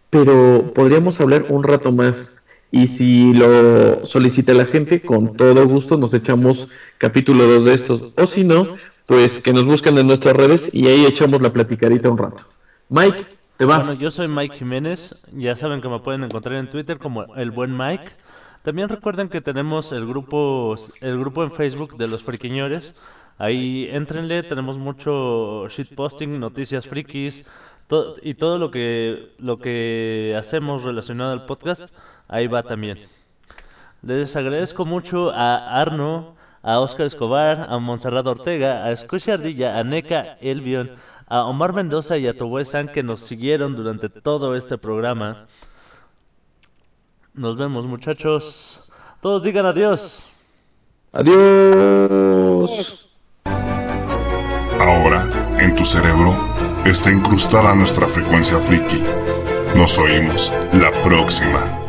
pero podríamos hablar un rato más. Y si lo solicita la gente, con todo gusto nos echamos capítulo 2 de estos. O si no, pues que nos buscan en nuestras redes y ahí echamos la platicadita un rato. Mike, te va. Bueno, yo soy Mike Jiménez. Ya saben que me pueden encontrar en Twitter como el buen Mike. También recuerden que tenemos el grupo, el grupo en Facebook de los friquiñores. Ahí entrenle, tenemos mucho shitposting, noticias frikis to- y todo lo que lo que hacemos relacionado al podcast, ahí va también. Les agradezco mucho a Arno, a Oscar Escobar, a Monserrat Ortega, a Squishy Ardilla, a Neca Elvion, a Omar Mendoza y a Toboe San que nos siguieron durante todo este programa. Nos vemos, muchachos. Todos digan adiós. Adiós. Ahora, en tu cerebro, está incrustada nuestra frecuencia friki. Nos oímos la próxima.